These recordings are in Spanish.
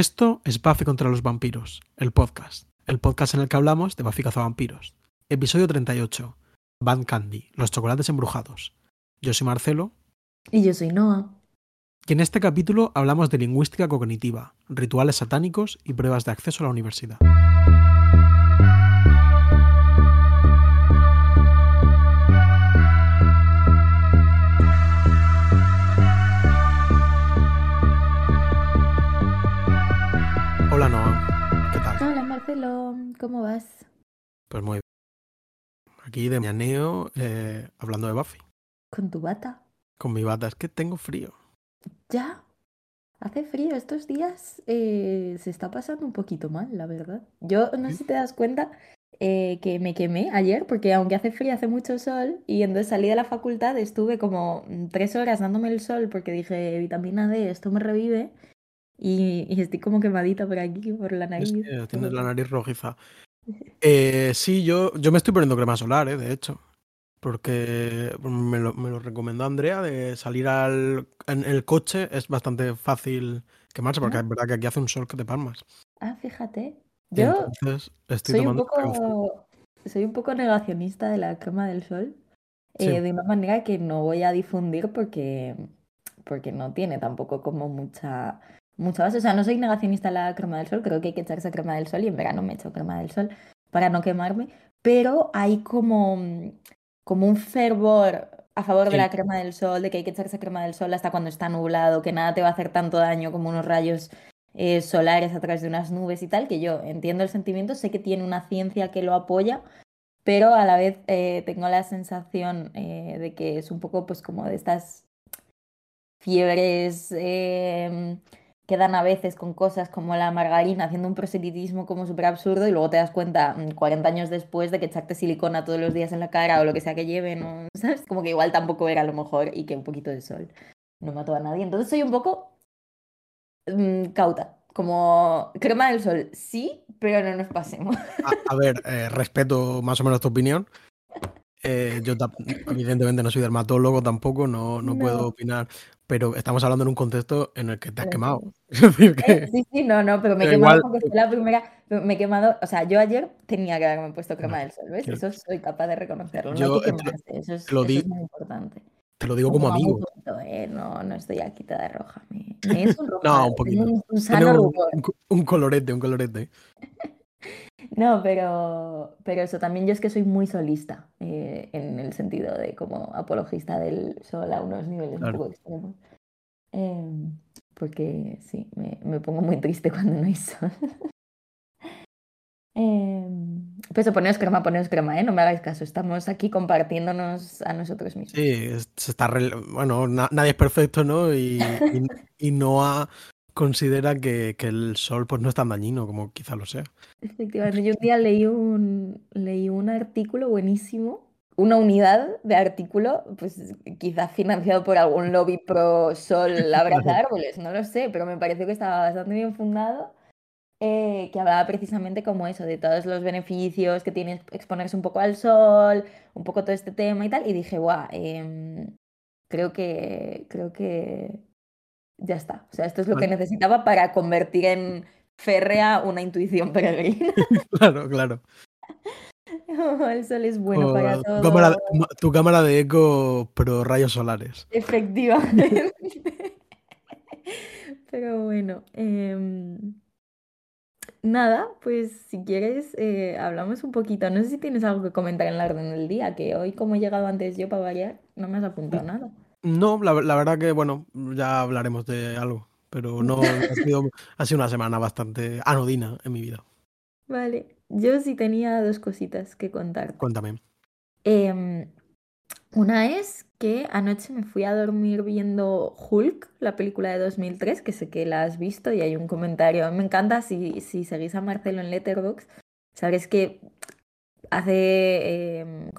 Esto es Buffy contra los vampiros, el podcast. El podcast en el que hablamos de Buffy cazavampiros. Episodio 38. Band Candy, los chocolates embrujados. Yo soy Marcelo. Y yo soy Noah. Y en este capítulo hablamos de lingüística cognitiva, rituales satánicos y pruebas de acceso a la universidad. ¿Cómo vas? Pues muy bien. Aquí de mañaneo eh, hablando de Buffy. ¿Con tu bata? Con mi bata, es que tengo frío. ¿Ya? Hace frío estos días, eh, se está pasando un poquito mal, la verdad. Yo no sé si te das cuenta eh, que me quemé ayer, porque aunque hace frío, hace mucho sol, y entonces salí de la facultad, estuve como tres horas dándome el sol porque dije, vitamina D, esto me revive, y, y estoy como quemadita por aquí, por la nariz. que tienes la nariz rojiza. Eh, sí, yo, yo me estoy poniendo crema solar, eh, de hecho. Porque me lo, me lo recomendó Andrea de salir al, en el coche. Es bastante fácil quemarse, porque Ah. es verdad que aquí hace un sol que te palmas. Ah, fíjate. Yo estoy soy un poco, soy un poco negacionista de la crema del sol, Sí. eh, de una manera que no voy a difundir porque, porque no tiene tampoco como mucha, mucha base. O sea, no soy negacionista de la crema del sol, creo que hay que echarse crema del sol y en verano me echo crema del sol para no quemarme, pero hay como, como un fervor a favor de Sí. la crema del sol, de que hay que echarse crema del sol hasta cuando está nublado, que nada te va a hacer tanto daño como unos rayos eh, solares a través de unas nubes y tal, que yo entiendo el sentimiento, sé que tiene una ciencia que lo apoya, pero a la vez eh, tengo la sensación eh, de que es un poco pues como de estas fiebres eh, que dan a veces con cosas como la margarina, haciendo un proselitismo como súper absurdo y luego te das cuenta mm, 40 años después de que echarte silicona todos los días en la cara o lo que sea que lleven, o, ¿sabes? Como que igual tampoco era lo mejor y que un poquito de sol no mató a nadie. Entonces soy un poco mm, cauta, como crema del sol, sí, pero no nos pasemos. A, a ver, eh, respeto más o menos tu opinión. Eh, yo evidentemente no soy dermatólogo tampoco, no, no puedo No. opinar, pero estamos hablando en un contexto en el que te has Pero quemado. Eh, Sí, sí, no, no, pero me he quemado porque fue la primera, me he quemado, o sea, yo ayer tenía que haberme puesto crema No, del sol, ¿ves? yo- Eso soy capaz de reconocerlo, no yo, eh, te quemarse, eso es, lo eso di- es muy importante. te lo digo como amigo. poquito, ¿eh? No, no estoy aquí toda roja, me, me sonrojado, No, un poquito. un, un sano un, un un colorete, un colorete. No, pero, pero eso también yo es que soy muy solista, eh, en el sentido de como apologista del sol a unos niveles un poco extremos. Em, porque sí, me, me pongo muy triste cuando no hay sol. Em, pues eso, poneos crema, poneos crema, ¿eh? No me hagáis caso, estamos aquí compartiéndonos a nosotros mismos. Sí, se está rel- bueno, na- nadie es perfecto, ¿no? Y, y, y Noah considera que, que el sol pues no es tan dañino como quizá lo sea. Efectivamente, yo un día leí un, leí un artículo buenísimo, una unidad de artículo, pues quizás financiado por algún lobby pro sol abraza árboles, no lo sé, pero me pareció que estaba bastante bien fundado, eh, que hablaba precisamente como eso, de todos los beneficios que tiene exponerse un poco al sol, un poco todo este tema y tal, y dije, guau, em, creo que, creo que ya está, o sea, esto es lo que necesitaba para convertir en férrea una intuición peregrina. Claro, claro. El sol es bueno para O todo. tu, cámara, tu cámara de eco pro rayos solares. Efectivamente. Pero bueno, em, nada, pues si quieres eh, hablamos un poquito. No sé si tienes algo que comentar en la orden del día, que hoy como he llegado antes yo para variar, no me has apuntado nada. No, la, la verdad que, bueno, ya hablaremos de algo, pero no ha sido, ha sido una semana bastante anodina en mi vida. Vale, yo sí tenía dos cositas que contarte. Cuéntame. Em, una es que anoche me fui a dormir viendo Hulk, la película de 2003, que sé que la has visto y hay un comentario. Me encanta si, si seguís a Marcelo en Letterboxd, sabréis que hace em,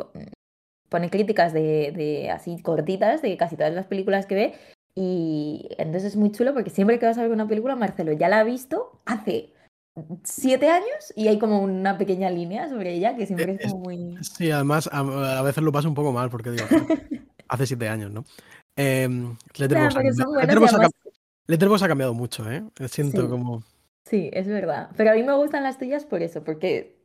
pone críticas de, de así cortitas de casi todas las películas que ve y entonces es muy chulo porque siempre que vas a ver una película, Marcelo ya la ha visto hace siete años y hay como una pequeña línea sobre ella que siempre es Es- como muy... Sí, además a, a veces lo paso un poco mal porque digo, hace siete años, ¿no? Eh, Letterboxd, ha Letterboxd ha además- Letterboxd ha cambiado mucho, ¿eh? Siento Sí. como... Sí, es verdad. Pero a mí me gustan las tuyas por eso, porque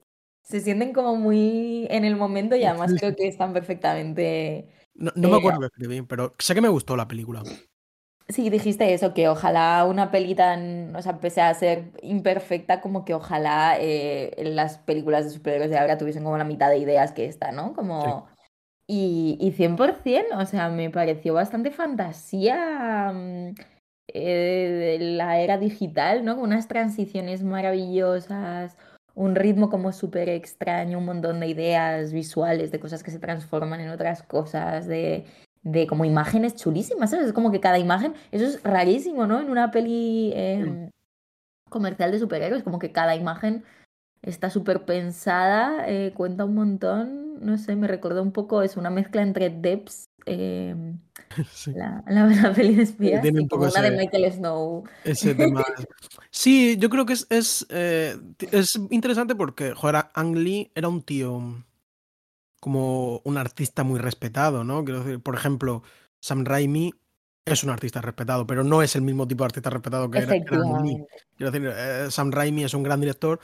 se sienten como muy en el momento y además creo que están perfectamente... No, no me eh, acuerdo que escribí, pero sé que me gustó la película. Sí, dijiste eso, que ojalá una peli tan, o sea, pese a ser imperfecta, como que ojalá eh, las películas de superhéroes de ahora tuviesen como la mitad de ideas que esta, ¿no? Sí, Como... Y, y 100%, o sea, me pareció bastante fantasía mm, eh, de la era digital, ¿no? Con unas transiciones maravillosas, un ritmo como súper extraño, un montón de ideas visuales, de cosas que se transforman en otras cosas, de, de como imágenes chulísimas, ¿sabes? Es como que cada imagen, eso es rarísimo, ¿no? En una peli em, comercial de superhéroes, como que cada imagen está súper pensada, eh, cuenta un montón, no sé, me recordó un poco, es una mezcla entre Debs, em, sí. la, la, la peli de espías, Tiene y un poco como una de Michael Snow. ese tema. Sí, yo creo que es, es, eh, es interesante porque, joder, Ang Lee era un tío como un artista muy respetado, ¿no? Quiero decir, por ejemplo, Sam Raimi es un artista respetado, pero no es el mismo tipo de artista respetado que era, que era Ang Lee. Efectivamente. Quiero decir, eh, Sam Raimi es un gran director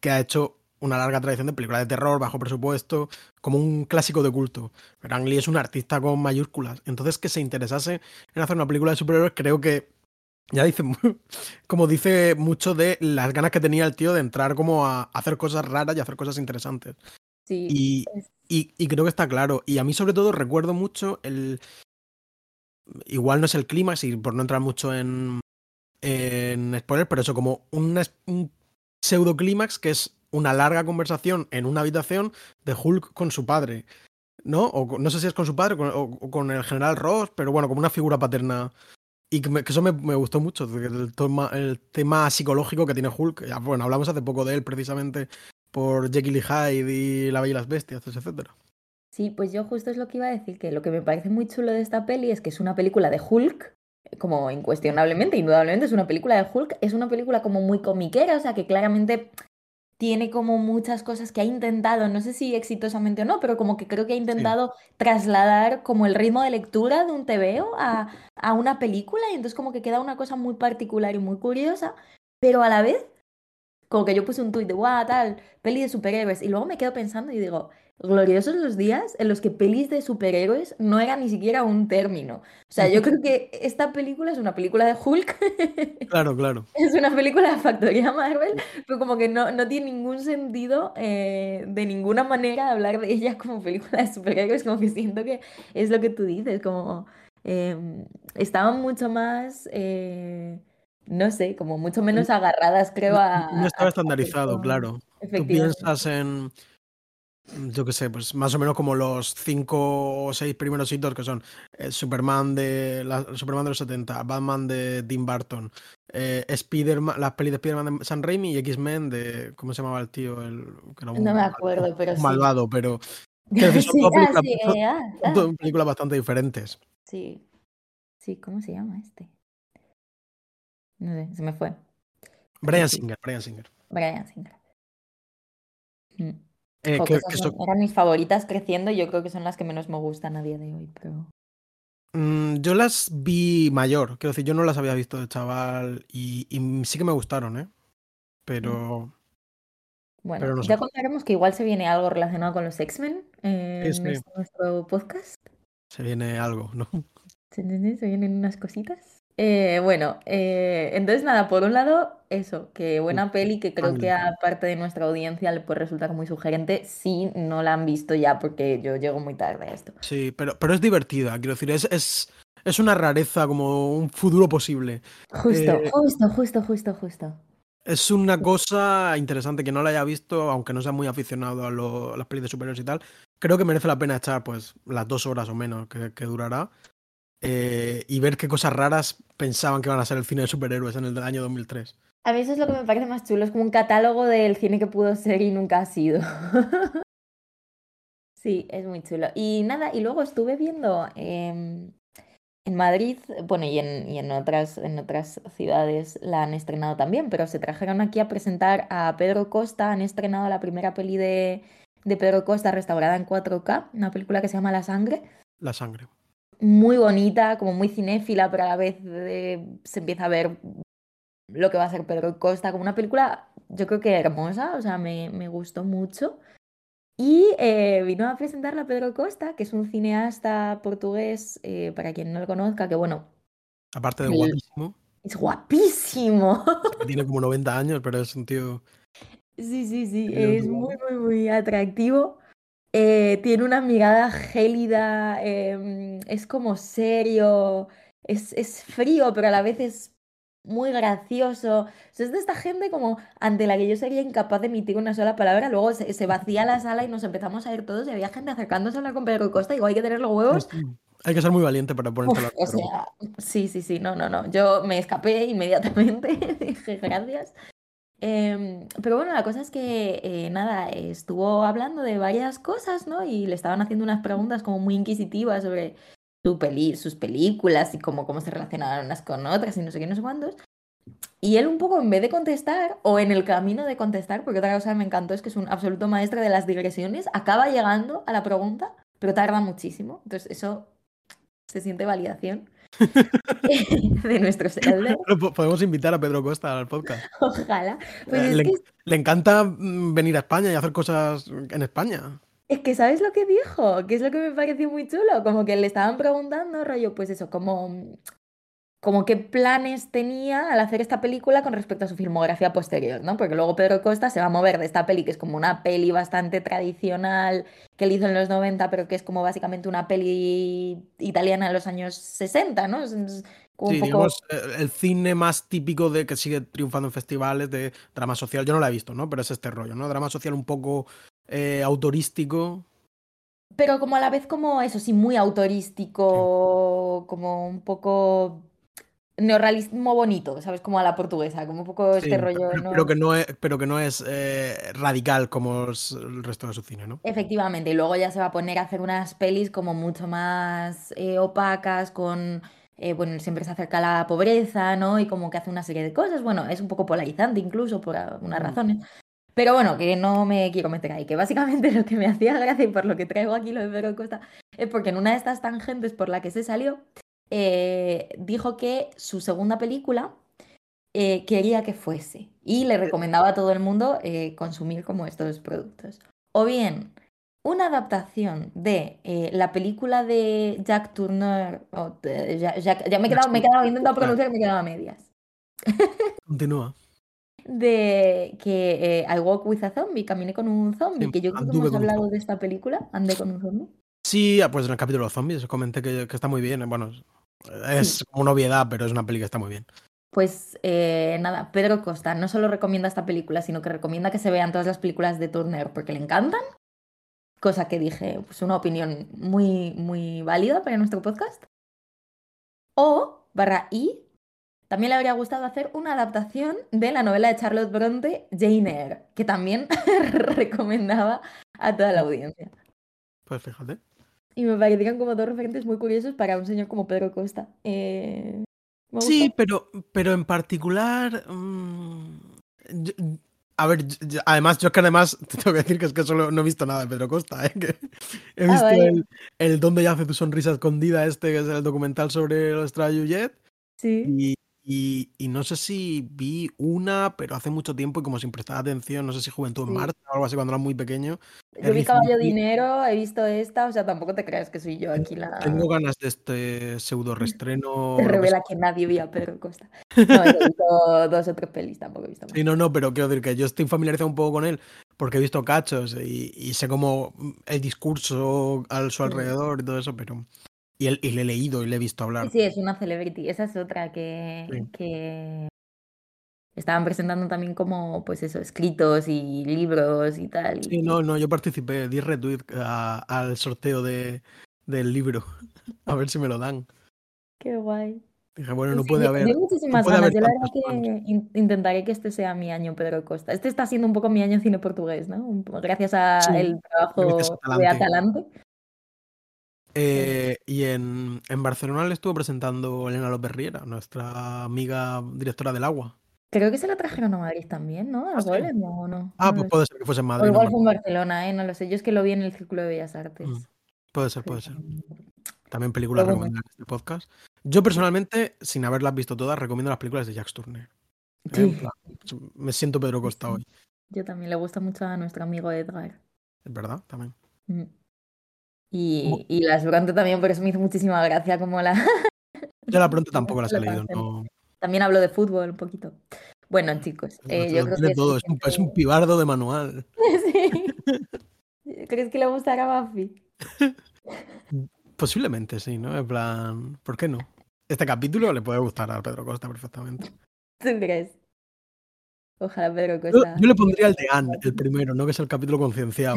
que ha hecho una larga tradición de películas de terror, bajo presupuesto, como un clásico de culto. Pero Ang Lee es un artista con mayúsculas. Entonces, que se interesase en hacer una película de superhéroes, creo que ya dice, como dice mucho de las ganas que tenía el tío de entrar como a hacer cosas raras y hacer cosas interesantes. Sí, Y, y, y creo que está claro. Y a mí, sobre todo, recuerdo mucho el. Igual no es el clímax, y por no entrar mucho en, en spoilers, pero eso, como un, un pseudo clímax que es una larga conversación en una habitación de Hulk con su padre. ¿No? O no sé si es con su padre o con, o- con el general Ross, pero bueno, como una figura paterna. Y que, eso me, gustó mucho, el, el tema psicológico que tiene Hulk. Bueno, hablamos hace poco de él precisamente por Jekyll y Hyde y La Bella y las Bestias, etcétera. sí, pues yo justo es lo que iba a decir, que lo que me parece muy chulo de esta peli es que es una película de Hulk, como incuestionablemente, indudablemente es una película de Hulk, es una película como muy comiquera, o sea que claramente tiene como muchas cosas que ha intentado, no sé si exitosamente o no, pero como que creo que ha Sí, intentado trasladar como el ritmo de lectura de un TVO a, a una película y entonces como que queda una cosa muy particular y muy curiosa, pero a la vez como que yo puse un tuit de, guau, tal, peli de superhéroes. Y luego me quedo pensando y digo, gloriosos los días en los que pelis de superhéroes no era ni siquiera un término. O sea, yo creo que esta película es una película de Hulk, claro, claro. es una película de Factoría Marvel, pero como que no, no tiene ningún sentido eh, de ninguna manera hablar de ella como película de superhéroes, como que siento que es lo que tú dices, como eh, estaban mucho más... eh, no sé, como mucho menos agarradas, creo, a, no a estaba estandarizado, con- claro. Tú piensas en, yo qué sé, pues más o menos como los cinco o seis primeros hitos que son eh, Superman de la, Superman de los 70, Batman de Tim Burton, eh, Spiderman, las pelis de Spiderman de San Raimi y X-Men de, ¿cómo se llamaba el tío? El, que No me acuerdo, pero sí. malvado, pero decir, son Sí, ah, películas, sí, son, ah, ah. todas películas bastante diferentes. Sí, sí, ¿cómo se llama este? No sé, se me fue. Brian Singer, Brian Singer. Brian Singer. Mm. Eh, que que, eran mis favoritas creciendo y yo creo que son las que menos me gustan a día de hoy, pero... Mm, yo las vi mayor, quiero decir, yo no las había visto de chaval y, y sí que me gustaron, ¿eh? Mm. Pero, Bueno, pero no sé. ya contaremos que igual se viene algo relacionado con los X-Men en sí, nuestro, nuestro podcast. se viene algo, ¿no? Se vienen unas cositas. Eh, bueno, eh, entonces nada, por un lado, eso, que buena peli que creo que a parte de nuestra audiencia le puede resultar muy sugerente si no la han visto ya, porque yo llego muy tarde a esto. Sí, pero, pero es divertida, quiero decir, es, es, es una rareza, como un futuro posible. Justo, Eh, justo, justo, justo, justo. es una cosa interesante que no la haya visto, aunque no sea muy aficionado a, lo- a las pelis de superhéroes y tal. Creo que merece la pena echar pues las dos horas o menos que, que durará eh, y ver qué cosas raras pensaban que iban a ser el cine de superhéroes en el año 2003. A mí eso es lo que me parece más chulo, es como un catálogo del cine que pudo ser y nunca ha sido. Sí, es muy chulo. Y nada, y luego estuve viendo em, en Madrid, bueno, y en, y en otras, en otras ciudades la han estrenado también, pero se trajeron aquí a presentar a Pedro Costa, han estrenado la primera peli de, de Pedro Costa restaurada en 4K, una película que se llama La Sangre, La sangre. Muy bonita, como muy cinéfila, pero a la vez eh, se empieza a ver lo que va a ser Pedro Costa, como una película, yo creo que hermosa, o sea, me, me gustó mucho. Y eh, vino a presentarla Pedro Costa, que es un cineasta portugués, eh, para quien no lo conozca, que bueno, Aparte de el- guapísimo, es guapísimo. tiene como 90 años, pero es un tío. Sí, sí, sí, es muy, muy, muy atractivo. Eh, tiene una mirada gélida, em, es como serio, es, es frío, pero a la vez es muy gracioso. O sea, es de esta gente como ante la que yo sería incapaz de emitir una sola palabra. Luego se, se vacía la sala y nos empezamos a ir todos y había gente acercándose a hablar con Pedro Costa. Digo, hay que tener los Sí, huevos. Hay que ser muy valiente para ponerte Uf, la o sea, sí, sí, sí, no, no, no. Yo me escapé inmediatamente, dije gracias. Em, pero bueno, la cosa es que, eh, nada, estuvo hablando de varias cosas, ¿no? Y le estaban haciendo unas preguntas como muy inquisitivas sobre su peli, sus películas y cómo, cómo se relacionaban unas con otras y no sé qué, no sé cuántos. Y él un poco en vez de contestar, o en el camino de contestar, porque otra cosa que me encantó es que es un absoluto maestro de las digresiones, acaba llegando a la pregunta, pero tarda muchísimo. Entonces eso se siente validación de nuestros elders. Podemos invitar a Pedro Costa al podcast. Ojalá. Pues Eh, es le, que, le encanta mm, venir a España y hacer cosas en España. es que ¿sabes lo que dijo? Que es lo que me pareció muy chulo. Como que le estaban preguntando, rollo, pues eso, como, como qué planes tenía al hacer esta película con respecto a su filmografía posterior, ¿no? Porque luego Pedro Costa se va a mover de esta peli, que es como una peli bastante tradicional que él hizo en los 90, pero que es como básicamente una peli italiana de los años 60, ¿no? Es, es como Sí, un poco... digamos, eh, el cine más típico de que sigue triunfando en festivales de drama social. Yo no la he visto, ¿no? Pero es este rollo, ¿no? Drama social un poco eh, autorístico. Pero como a la vez como eso, sí, muy autorístico, como un poco neorrealismo bonito, ¿sabes? Como a la portuguesa, como un poco Sí, este rollo, pero, ¿no? pero que no es, pero que no es eh, radical como es el resto de su cine, ¿no? Efectivamente, y luego ya se va a poner a hacer unas pelis como mucho más eh, opacas, con, eh, bueno, siempre se acerca a la pobreza, ¿no? Y como que hace una serie de cosas, bueno, es un poco polarizante incluso por algunas Mm. razones. Pero bueno, que no me quiero meter ahí, que básicamente lo que me hacía gracia y por lo que traigo aquí lo de Pedro Costa es porque en una de estas tangentes por la que se salió, eh, dijo que su segunda película eh, quería que fuese y le recomendaba a todo el mundo eh, consumir como estos productos. O bien, una adaptación de eh, la película de Jack Turner, de- ya, ya- ya me he quedado, me he quedado intentando pronunciar, me he quedado a medias. Continúa. De que eh, I Walk with a Zombie, caminé con un zombie, Sí, que yo creo que hemos hablado de esta película, Andé con un zombie. Sí, ah, pues en el capítulo de zombies comenté que, que está muy bien. Bueno, es como una obviedad, pero es una peli que está muy bien. Pues eh, nada, Pedro Costa no solo recomienda esta película, sino que recomienda que se vean todas las películas de Turner porque le encantan. Cosa que dije, pues una opinión muy, muy válida para nuestro podcast. O, barra I, también le habría gustado hacer una adaptación de la novela de Charlotte Bronte, Jane Eyre, que también recomendaba a toda la audiencia. Pues fíjate. Y me parecieron como dos referentes muy curiosos para un señor como Pedro Costa. Eh, Sí, pero, pero en particular. mm, yo- a ver, yo- además, yo es que además te tengo que decir que es que solo no he visto nada de Pedro Costa, ¿eh? que he Ah, visto el, el Donde yace tu sonrisa escondida, este que es el documental sobre los Jet. Sí. Y, y, y no sé si vi una, pero hace mucho tiempo y como sin prestar atención, no sé si Juventud en Sí. Marcha o algo así cuando era muy pequeño. Yo vi Caballo. Dinero, he visto esta, o sea, tampoco te creas que soy yo aquí la... Tengo ganas de este pseudo restreno. Que revela que nadie vio a Pedro Costa. No, he visto dos o tres pelis, tampoco he visto más. Sí, no, no, pero quiero decir que yo estoy familiarizado un poco con él porque he visto cachos y, y sé como el discurso a su Mm. alrededor y todo eso, pero. Y, él- y le he leído y le he visto hablar. sí, es una celebrity. Esa es otra que, Sí. que estaban presentando también como, pues eso, escritos y libros y tal. y- Sí, no, no, yo participé, di retweet al sorteo de, del libro. A ver si me lo dan. Qué guay. Dije, bueno, Sí, no sí, puede haber. yo muchísimas ganas. Yo la verdad que in- intentaré que este sea mi año Pedro Costa. Este está siendo un poco mi año cine portugués, ¿no? Gracias al Sí, el trabajo de Atalante. Eh, y en, en Barcelona le estuvo presentando Elena López Riera, nuestra amiga directora del agua. Creo que se la trajeron a Madrid también, ¿no? ¿Ah, ¿Al sí? Golem o no? Ah, No pues puede ser que fuese en. O Madrid. no igual fue en Barcelona, ¿eh? No lo sé. Yo es que lo vi en el Círculo de Bellas Artes. Mm, Puede ser, puede ser. También películas bueno. recomendadas en este podcast. Yo personalmente, sin haberlas visto todas, recomiendo las películas de. ¿eh? En plan, me siento Pedro Costa hoy. Yo también le gusta mucho a nuestro amigo Edgar. Es verdad, también. Mm. Y, y las Bronte también, por eso me hizo muchísima gracia como la... Yo la pronto tampoco las he leído, no. También hablo de fútbol un poquito. Bueno, chicos, eh, yo creo que... Todo. Es, un, es un pibardo de manual. sí. ¿Crees que le gustará a Buffy? Posiblemente sí, ¿no? En plan, ¿por qué no? Este capítulo le puede gustar a Pedro Costa perfectamente. ¿Tú crees? Ojalá Pedro Costa. Yo, le pondría el de Anne, el primero, ¿no? Que es el capítulo concienciado.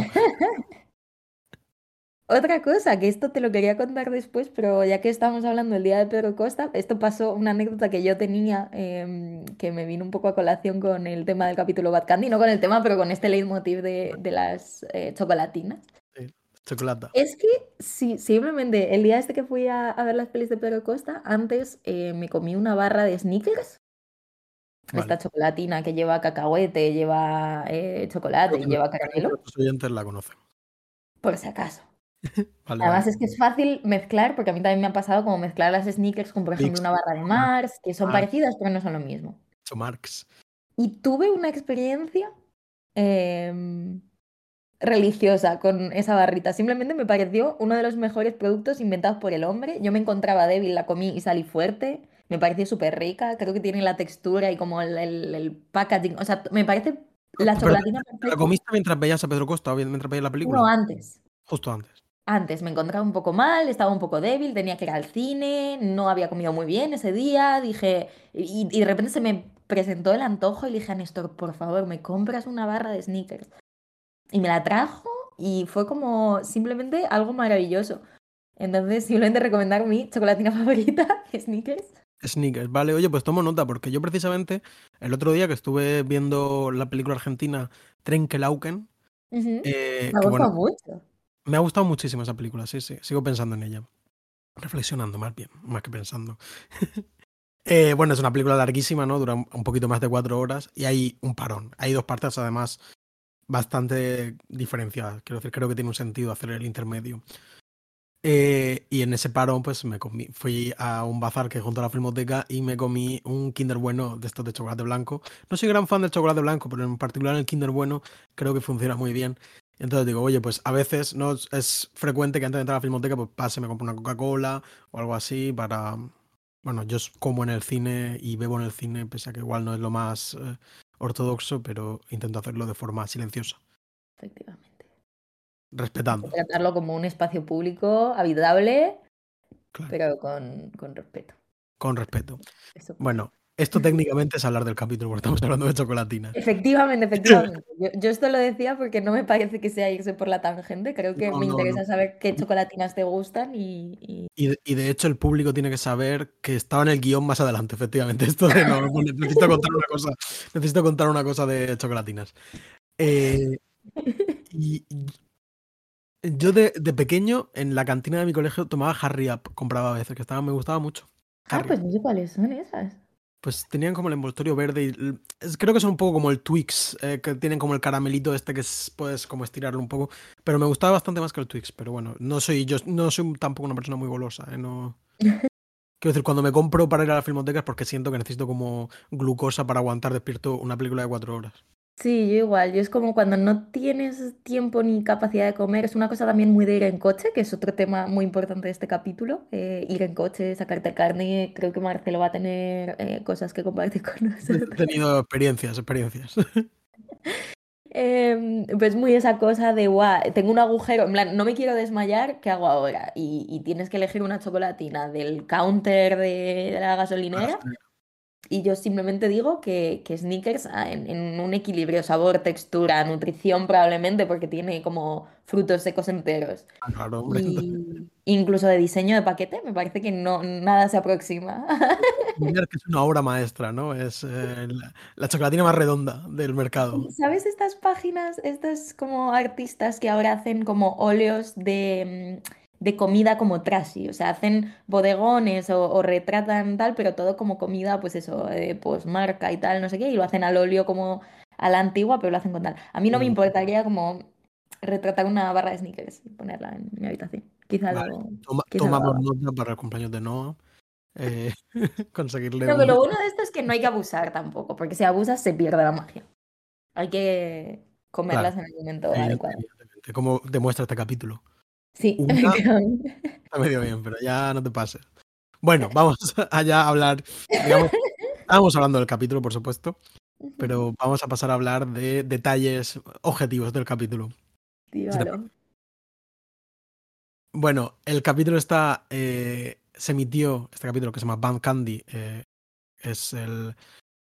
Otra cosa, que esto te lo quería contar después, pero ya que estamos hablando del día de Pedro Costa, esto pasó una anécdota que yo tenía, em, que me vino un poco a colación con el tema del capítulo Bad Candy, no con el tema, pero con este leitmotiv de, de las eh, chocolatinas. Sí, chocolata. Es que sí, simplemente el día este que fui a, ver las pelis de Pedro Costa, antes eh, me comí una barra de sneakers. Esta chocolatina que lleva cacahuete, lleva eh, chocolate y lleva caramelo. Los oyentes la conocen. Por si acaso. Además es que es fácil mezclar, porque a mí también me ha pasado como mezclar las sneakers con, por ejemplo, una barra de Mars, que son parecidas, pero no son lo mismo. Son Marx. Y tuve una experiencia em, religiosa con esa barrita. Simplemente me pareció uno de los mejores productos inventados por el hombre. Yo me encontraba débil, la comí y salí fuerte. Me pareció súper rica. Creo que tiene la textura y como el, packaging. O sea, me parece la chocolatina. ¿La comiste mientras veías a Pedro Costa o mientras veías la película? No, antes. Justo antes antes me encontraba un poco mal, estaba un poco débil, tenía que ir al cine, no había comido muy bien ese día, dije, y, de repente se me presentó el antojo y le dije a Néstor, por favor, me compras una barra de sneakers. Y me la trajo y fue como simplemente algo maravilloso. Entonces, simplemente recomendar mi chocolatina favorita, sneakers. Sneakers, vale, oye, pues tomo nota, porque yo precisamente el otro día que estuve viendo la película argentina Trenkelauken, eh, me gusta mucho. Me ha gustado muchísimo esa película, sí, sí. Sigo pensando en ella. Reflexionando más bien, más que pensando. Eh, bueno, es una película larguísima, ¿no? Dura un poquito más de cuatro horas y hay un parón. Hay dos partes, además, bastante diferenciadas. Quiero decir, creo que tiene un sentido hacer el intermedio. Eh, y en ese parón, pues me comí, fui a un bazar que junto a la filmoteca y me comí un Kinder Bueno de estos de chocolate blanco. No soy gran fan del chocolate blanco, pero en particular el Kinder Bueno creo que funciona muy bien. Entonces digo, oye, pues a veces no es frecuente que antes de entrar a la filmoteca, pues pase, me compro una Coca-Cola o algo así para. Bueno, yo como en el cine y bebo en el cine, pese a que igual no es lo más eh, ortodoxo, pero intento hacerlo de forma silenciosa. Efectivamente. Respetando. Tratarlo como un espacio público habitable, pero con, con, respeto. Con respeto. bueno, esto técnicamente es hablar del capítulo, porque estamos hablando de chocolatina. Efectivamente, efectivamente. Yo, esto lo decía porque no me parece que sea irse por la tangente. Creo que me interesa saber qué chocolatinas te gustan y y... de hecho el público tiene que saber que estaba en el guion más adelante, efectivamente. Esto de no, necesito contar una cosa, necesito contar una cosa de chocolatinas. Eh, y yo de, pequeño en la cantina de mi colegio tomaba Harry Up, compraba a veces, que estaba, me gustaba mucho. Ah, pues no sé cuáles son esas pues tenían como el envoltorio verde y creo que son un poco como el Twix, eh, que tienen como el caramelito este que puedes como estirarlo un poco, pero me gustaba bastante más que el Twix, pero bueno, no soy yo no soy tampoco una persona muy golosa, ¿eh? no Quiero decir, cuando me compro para ir a la filmoteca es porque siento que necesito como glucosa para aguantar despierto una película de cuatro horas. Sí, yo igual. Yo es como cuando no tienes tiempo ni capacidad de comer. Es una cosa también muy de ir en coche, que es otro tema muy importante de este capítulo. Eh, ir en coche, sacarte carne. Creo que Marcelo va a tener eh, cosas que compartir con nosotros. He tenido experiencias, experiencias. Em, pues muy esa cosa de, guau, tengo un agujero, en plan, no me quiero desmayar, ¿qué hago ahora? Y, tienes que elegir una chocolatina del counter de la gasolinera y yo simplemente digo que, que Snickers ah, en, un equilibrio sabor, textura, nutrición probablemente porque tiene como frutos secos enteros. Ah, claro, hombre. incluso de diseño de paquete me parece que no nada se aproxima. que es una obra maestra, ¿no? Es eh, la, chocolatina más redonda del mercado. ¿Sabes estas páginas, estos como artistas que ahora hacen como óleos de... Mm, de comida como trashy, o sea, hacen bodegones o, retratan tal, pero todo como comida, pues eso, pues marca y tal, no sé qué, y lo hacen al óleo como a la antigua, pero lo hacen con tal. A mí no me importaría como retratar una barra de sneakers y ponerla en mi habitación. Quizá Tomamos nota para el cumpleaños de Noah. eh, conseguirle No, un... pero lo bueno de esto es que no hay que abusar tampoco, porque si abusas se pierde la magia. Hay que comerlas en el momento evidente- adecuado. como demuestra este capítulo. Sí, Una-. Está medio bien, pero ya no te pases. Bueno, vamos allá a hablar, digamos, estábamos hablando del capítulo, por supuesto, pero vamos a pasar a hablar de detalles objetivos del capítulo. Tíralo. Bueno, el capítulo está. eh, se emitió, este capítulo que se llama Band Candy, eh, es el,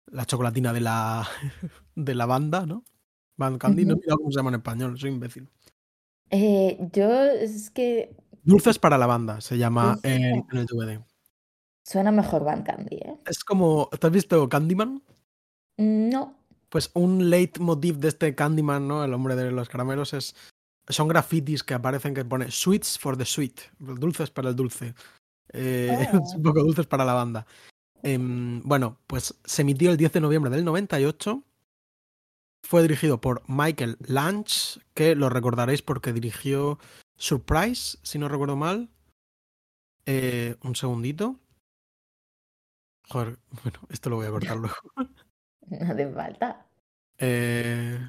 la chocolatina de la, de la banda, ¿no? Band Candy, no he Ujú. mirado cómo se llama en español, soy imbécil. Eh, yo es que Dulces para la banda se llama en, el DVD. suena mejor Van Candy, ¿eh? Es como. ¿Te has visto Candyman? No. Pues un leitmotiv de este Candyman, ¿no? El hombre de los caramelos es. Son grafitis que aparecen que pone Sweets for the Sweet. Dulces para el dulce. Eh, Oh. un poco dulces para la banda. Em, bueno, pues se emitió el 10 de noviembre del 98. Fue dirigido por Michael Lange, que lo recordaréis porque dirigió Surprise, si no recuerdo mal. Eh, un segundito. Joder, bueno, esto lo voy a cortar luego. No hace falta. Eh,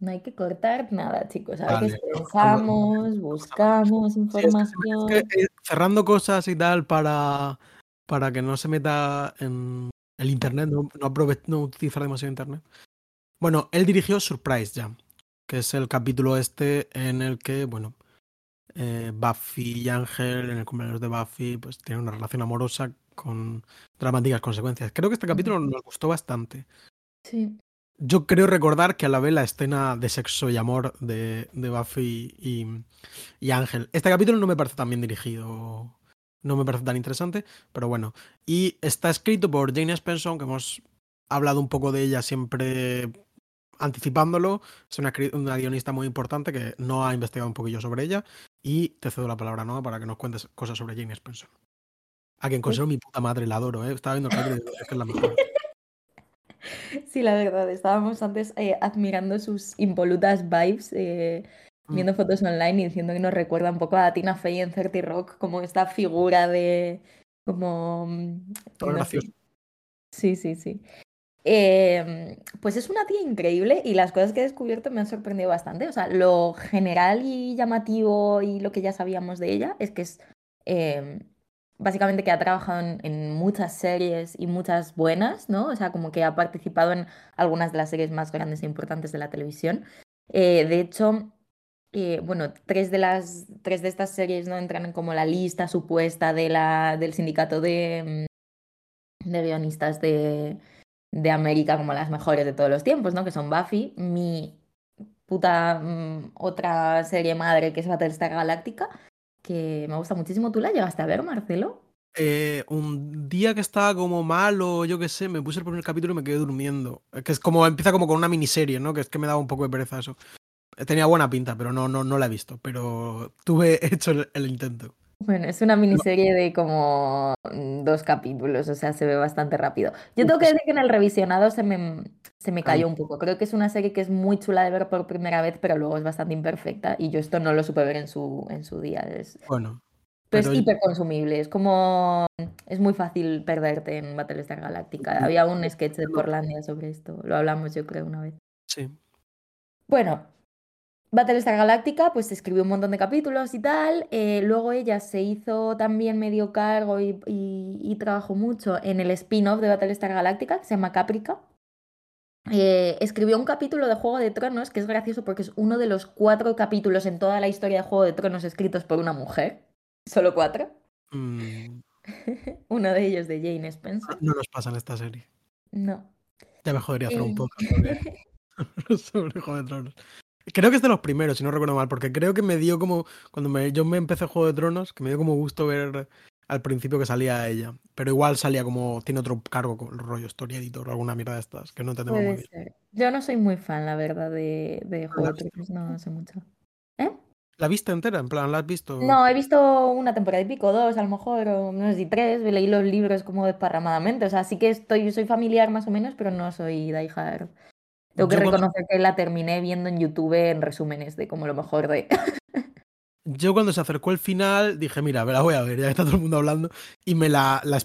No hay que cortar nada, chicos. A Vale, veces no, pensamos, buscamos Sí, es que- información. es que, eh, cerrando cosas y tal para, para que no se meta en el internet, no, no utilizar demasiado internet. Bueno, él dirigió Surprise Jam, que es el capítulo este en el que, bueno, eh, Buffy y Ángel, en el cumpleaños de Buffy, pues tienen una relación amorosa con dramáticas consecuencias. Creo que este capítulo nos gustó bastante. Sí. Yo creo recordar que a la vez la escena de sexo y amor de, de Buffy y, y Ángel. Este capítulo no me parece tan bien dirigido. No me parece tan interesante, pero bueno. Y está escrito por Jane Spencer, que hemos hablado un poco de ella siempre anticipándolo. Es una, una guionista muy importante que no ha investigado un poquillo sobre ella. Y te cedo la palabra, Noah, para que nos cuentes cosas sobre Jane Spencer. A quien considero mi puta madre, la adoro, ¿eh? Estaba viendo el que es la mejor. Sí, la verdad, estábamos antes eh, admirando sus impolutas vibes, eh, Mm. viendo fotos online y diciendo que nos recuerda un poco a Tina Fey en 30 Rock, como esta figura de... como... mm, Todo no sé. gracioso. Sí, sí, sí. Eh, pues es una tía increíble y las cosas que he descubierto me han sorprendido bastante. O sea, lo general y llamativo y lo que ya sabíamos de ella es que es eh, básicamente que ha trabajado en, muchas series y muchas buenas, ¿no? O sea, como que ha participado en algunas de las series más grandes e importantes de la televisión. Eh, de hecho, eh, bueno, tres de las tres de estas series no entran en como la lista supuesta de la, del sindicato de, de guionistas de, de América como las mejores de todos los tiempos, ¿no? Que son Buffy, mi puta mm, otra serie madre que es Battlestar Galáctica, que me gusta muchísimo. ¿Tú la llegaste a ver, Marcelo? Eh, un día que estaba como mal o yo qué sé, me puse el primer capítulo y me quedé durmiendo. Que es como, empieza como con una miniserie, ¿no? Que es que me daba un poco de pereza eso. Tenía buena pinta, pero no, no, no la he visto. Pero tuve hecho el intento. Bueno, es una miniserie de como mm, dos capítulos, o sea, se ve bastante rápido. Yo tengo que decir que en el revisionado se me, se me cayó un poco. Creo que es una serie que es muy chula de ver por primera vez, pero luego es bastante imperfecta y yo esto no lo supe ver en su, en su día. Es, Bueno, pero es pero hiper consumible, es como... Es muy fácil perderte en Battlestar Galactica. Sí. Había un sketch de Portlandia sobre esto, lo hablamos yo creo una vez. sí. Bueno, Battlestar Galáctica, pues escribió un montón de capítulos y tal. eh, luego ella se hizo también medio cargo y, y- y trabajó mucho en el spin-off de Battlestar Galáctica, que se llama Caprica. Eh, escribió un capítulo de Juego de Tronos, que es gracioso porque es uno de los cuatro capítulos en toda la historia de Juego de Tronos escritos por una mujer. Solo cuatro. Mm, Uno de ellos de Jane Spencer. no nos pasa en esta serie. No. Ya me jodería hacer un Eh. podcast sobre, sobre Juego de Tronos. Creo que es de los primeros, si no recuerdo mal, porque creo que me dio como. Cuando me, yo me empecé Juego de Tronos, que me dio como gusto ver al principio que salía ella. Pero igual salía como. Tiene otro cargo, rollo story editor o alguna mierda de estas, que no entendemos muy Puede bien. ser. Yo no soy muy fan, la verdad, de, de Juego de? Tronos, no sé mucho. ¿Eh? ¿La viste entera? En plan, ¿la has visto? No, he visto una temporada y pico, dos a lo mejor, o no sé si tres, leí los libros como desparramadamente, o sea, sí que estoy, soy familiar más o menos, pero no soy diehard. Tengo que Yo cuando- reconocer que la terminé viendo en YouTube en resúmenes de como lo mejor de... Yo cuando se acercó el final dije, mira, me la voy a ver, ya está todo el mundo hablando, y me la, la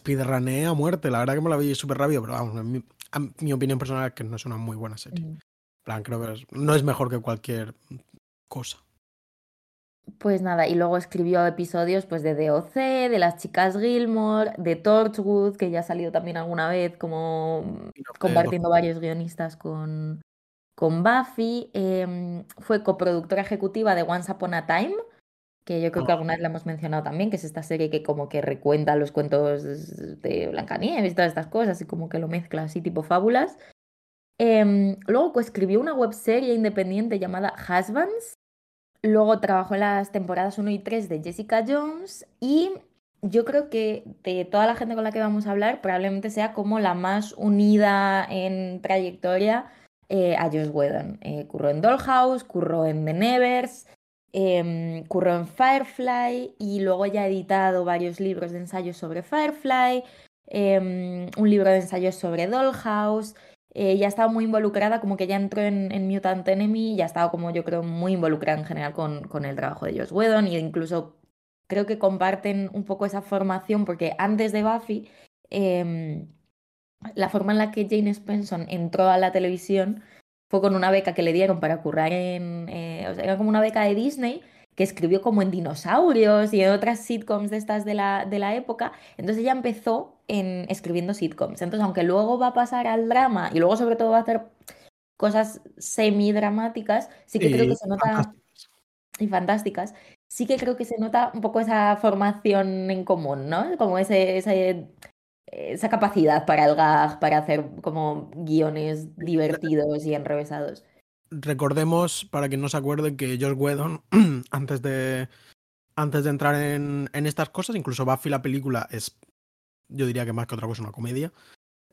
a muerte. La verdad que me la vi súper rápido, pero vamos, en mi, opinión personal es que no es una muy buena serie. Mm. plan, creo que es- no es mejor que cualquier cosa. Pues nada, y luego escribió episodios pues de DOC, de las chicas Gilmore, de Torchwood, que ya ha salido también alguna vez como compartiendo varios guionistas con, con Buffy. Em, fue coproductora ejecutiva de Once Upon a Time, que yo creo que alguna vez la hemos mencionado también, que es esta serie que como que recuenta los cuentos de Blancanieves y todas estas cosas y como que lo mezcla así tipo fábulas. Em, luego coescribió una webserie independiente llamada Husbands. Luego trabajó en las temporadas 1 y 3 de Jessica Jones y yo creo que de toda la gente con la que vamos a hablar probablemente sea como la más unida en trayectoria eh, a Joss Whedon. Eh, curró en Dollhouse, curró en The Nevers, em, curró en Firefly y luego ya ha editado varios libros de ensayos sobre Firefly, em, un libro de ensayos sobre Dollhouse. Eh, ya estaba muy involucrada, como que ya entró en, en Mutant Enemy, ya estaba como yo creo muy involucrada en general con, con el trabajo de Joss Whedon y incluso creo que comparten un poco esa formación porque antes de Buffy, em, la forma en la que Jane Spencer entró a la televisión fue con una beca que le dieron para currar en, eh, o sea, era como una beca de Disney que escribió como en dinosaurios y en otras sitcoms de estas de la, de la época. Entonces ella empezó en, escribiendo sitcoms. Entonces, aunque luego va a pasar al drama y luego sobre todo va a hacer cosas semi-dramáticas, sí que creo Y que se nota fantásticas. y fantásticas, sí que creo que se nota un poco esa formación en común, ¿no? Como ese, ese- esa capacidad para el gag, para hacer como guiones divertidos y enrevesados. Recordemos, para quien no se acuerde, que Josh Whedon, antes de, antes de entrar en, en estas cosas, incluso Buffy la película es, yo diría que más que otra cosa, una comedia.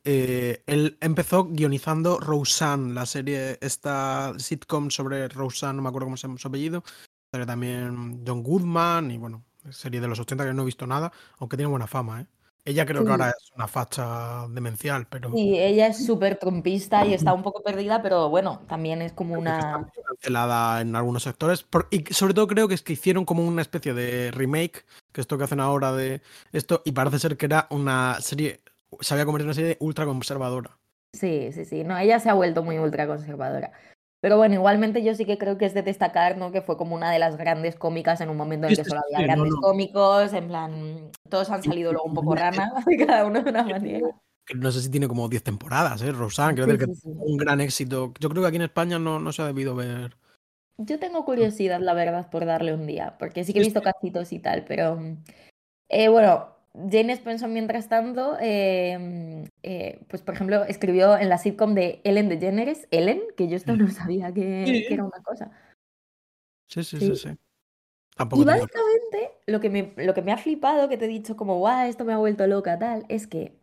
eh, él empezó guionizando Roseanne, la serie, esta sitcom sobre Roseanne, no me acuerdo cómo se llama su apellido, pero también John Goodman y bueno, serie de los 80 que no he visto nada, aunque tiene buena fama, ¿eh? Ella creo que Sí. ahora es una facha demencial, pero Sí, ella es súper trumpista y está un poco perdida, pero bueno, también es como creo que está una... cancelada en algunos sectores. Y sobre todo creo que es que hicieron como una especie de remake, que esto que hacen ahora de esto, y parece ser que era una serie, se había convertido en una serie ultra conservadora. Sí, sí, sí, no, ella se ha vuelto muy ultraconservadora. Pero bueno, igualmente yo sí que creo que es de destacar, ¿no? Que fue como una de las grandes cómicas en un momento en el que solo había no, grandes no. cómicos, en plan, todos han salido luego un poco ranas, cada uno de una manera. No sé si tiene como 10 temporadas, ¿eh? Sí, decir que sí, sí. un gran éxito. Yo creo que aquí en España no, no se ha debido ver. Yo tengo curiosidad, la verdad, por darle un día, porque sí que he visto sí. cachitos y tal, pero eh, bueno, Jane Spencer, mientras tanto, eh, mm, eh, pues por ejemplo, escribió en la sitcom de Ellen DeGeneres, Ellen, que yo esto no sabía que, Sí. que era una cosa. Sí, sí, Sí. sí, sí. Tampoco Y básicamente lo que me, lo que me ha flipado, que te he dicho como, guau, esto me ha vuelto loca, tal, es que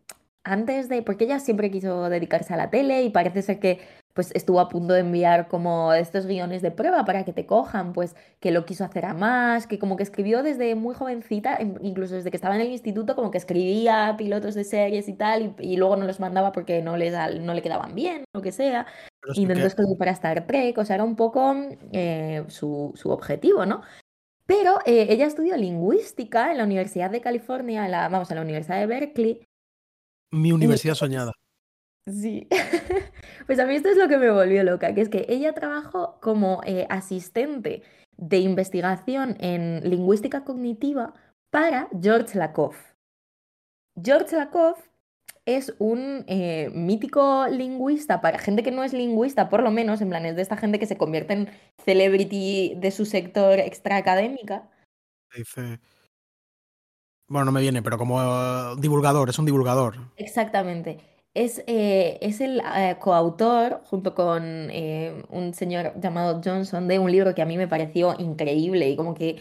antes de, porque ella siempre quiso dedicarse a la tele y parece ser que pues estuvo a punto de enviar como estos guiones de prueba para que te cojan, pues que lo quiso hacer a más, que como que escribió desde muy jovencita, in- incluso desde que estaba en el instituto, como que escribía pilotos de series y tal, y, y luego no los mandaba porque no, les, no le quedaban bien, lo que sea. sí Intentó escribir para Star Trek, o sea, era un poco eh, su, su objetivo, ¿no? Pero eh, ella estudió lingüística en la Universidad de California, en la, vamos, en la Universidad de Berkeley. Mi universidad soñada. Sí. Pues a mí esto es lo que me volvió loca, que es que ella trabajó como eh, asistente de investigación en lingüística cognitiva para George Lakoff. George Lakoff es un eh, mítico lingüista para gente que no es lingüista, por lo menos, en plan, es de esta gente que se convierte en celebrity de su sector extraacadémica. Dice. Bueno, no me viene, pero como eh, divulgador, es un divulgador. Exactamente. Es, eh, es el eh, coautor, junto con eh, un señor llamado Johnson, de un libro que a mí me pareció increíble y como que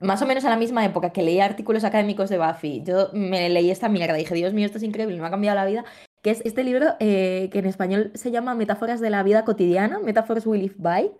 más o menos a la misma época que leía artículos académicos de Buffy, yo me leí esta mierda y dije, Dios mío, esto es increíble, me ha cambiado la vida, que es este libro que en español se llama Metáforas de la vida cotidiana, Metaphors We Live By.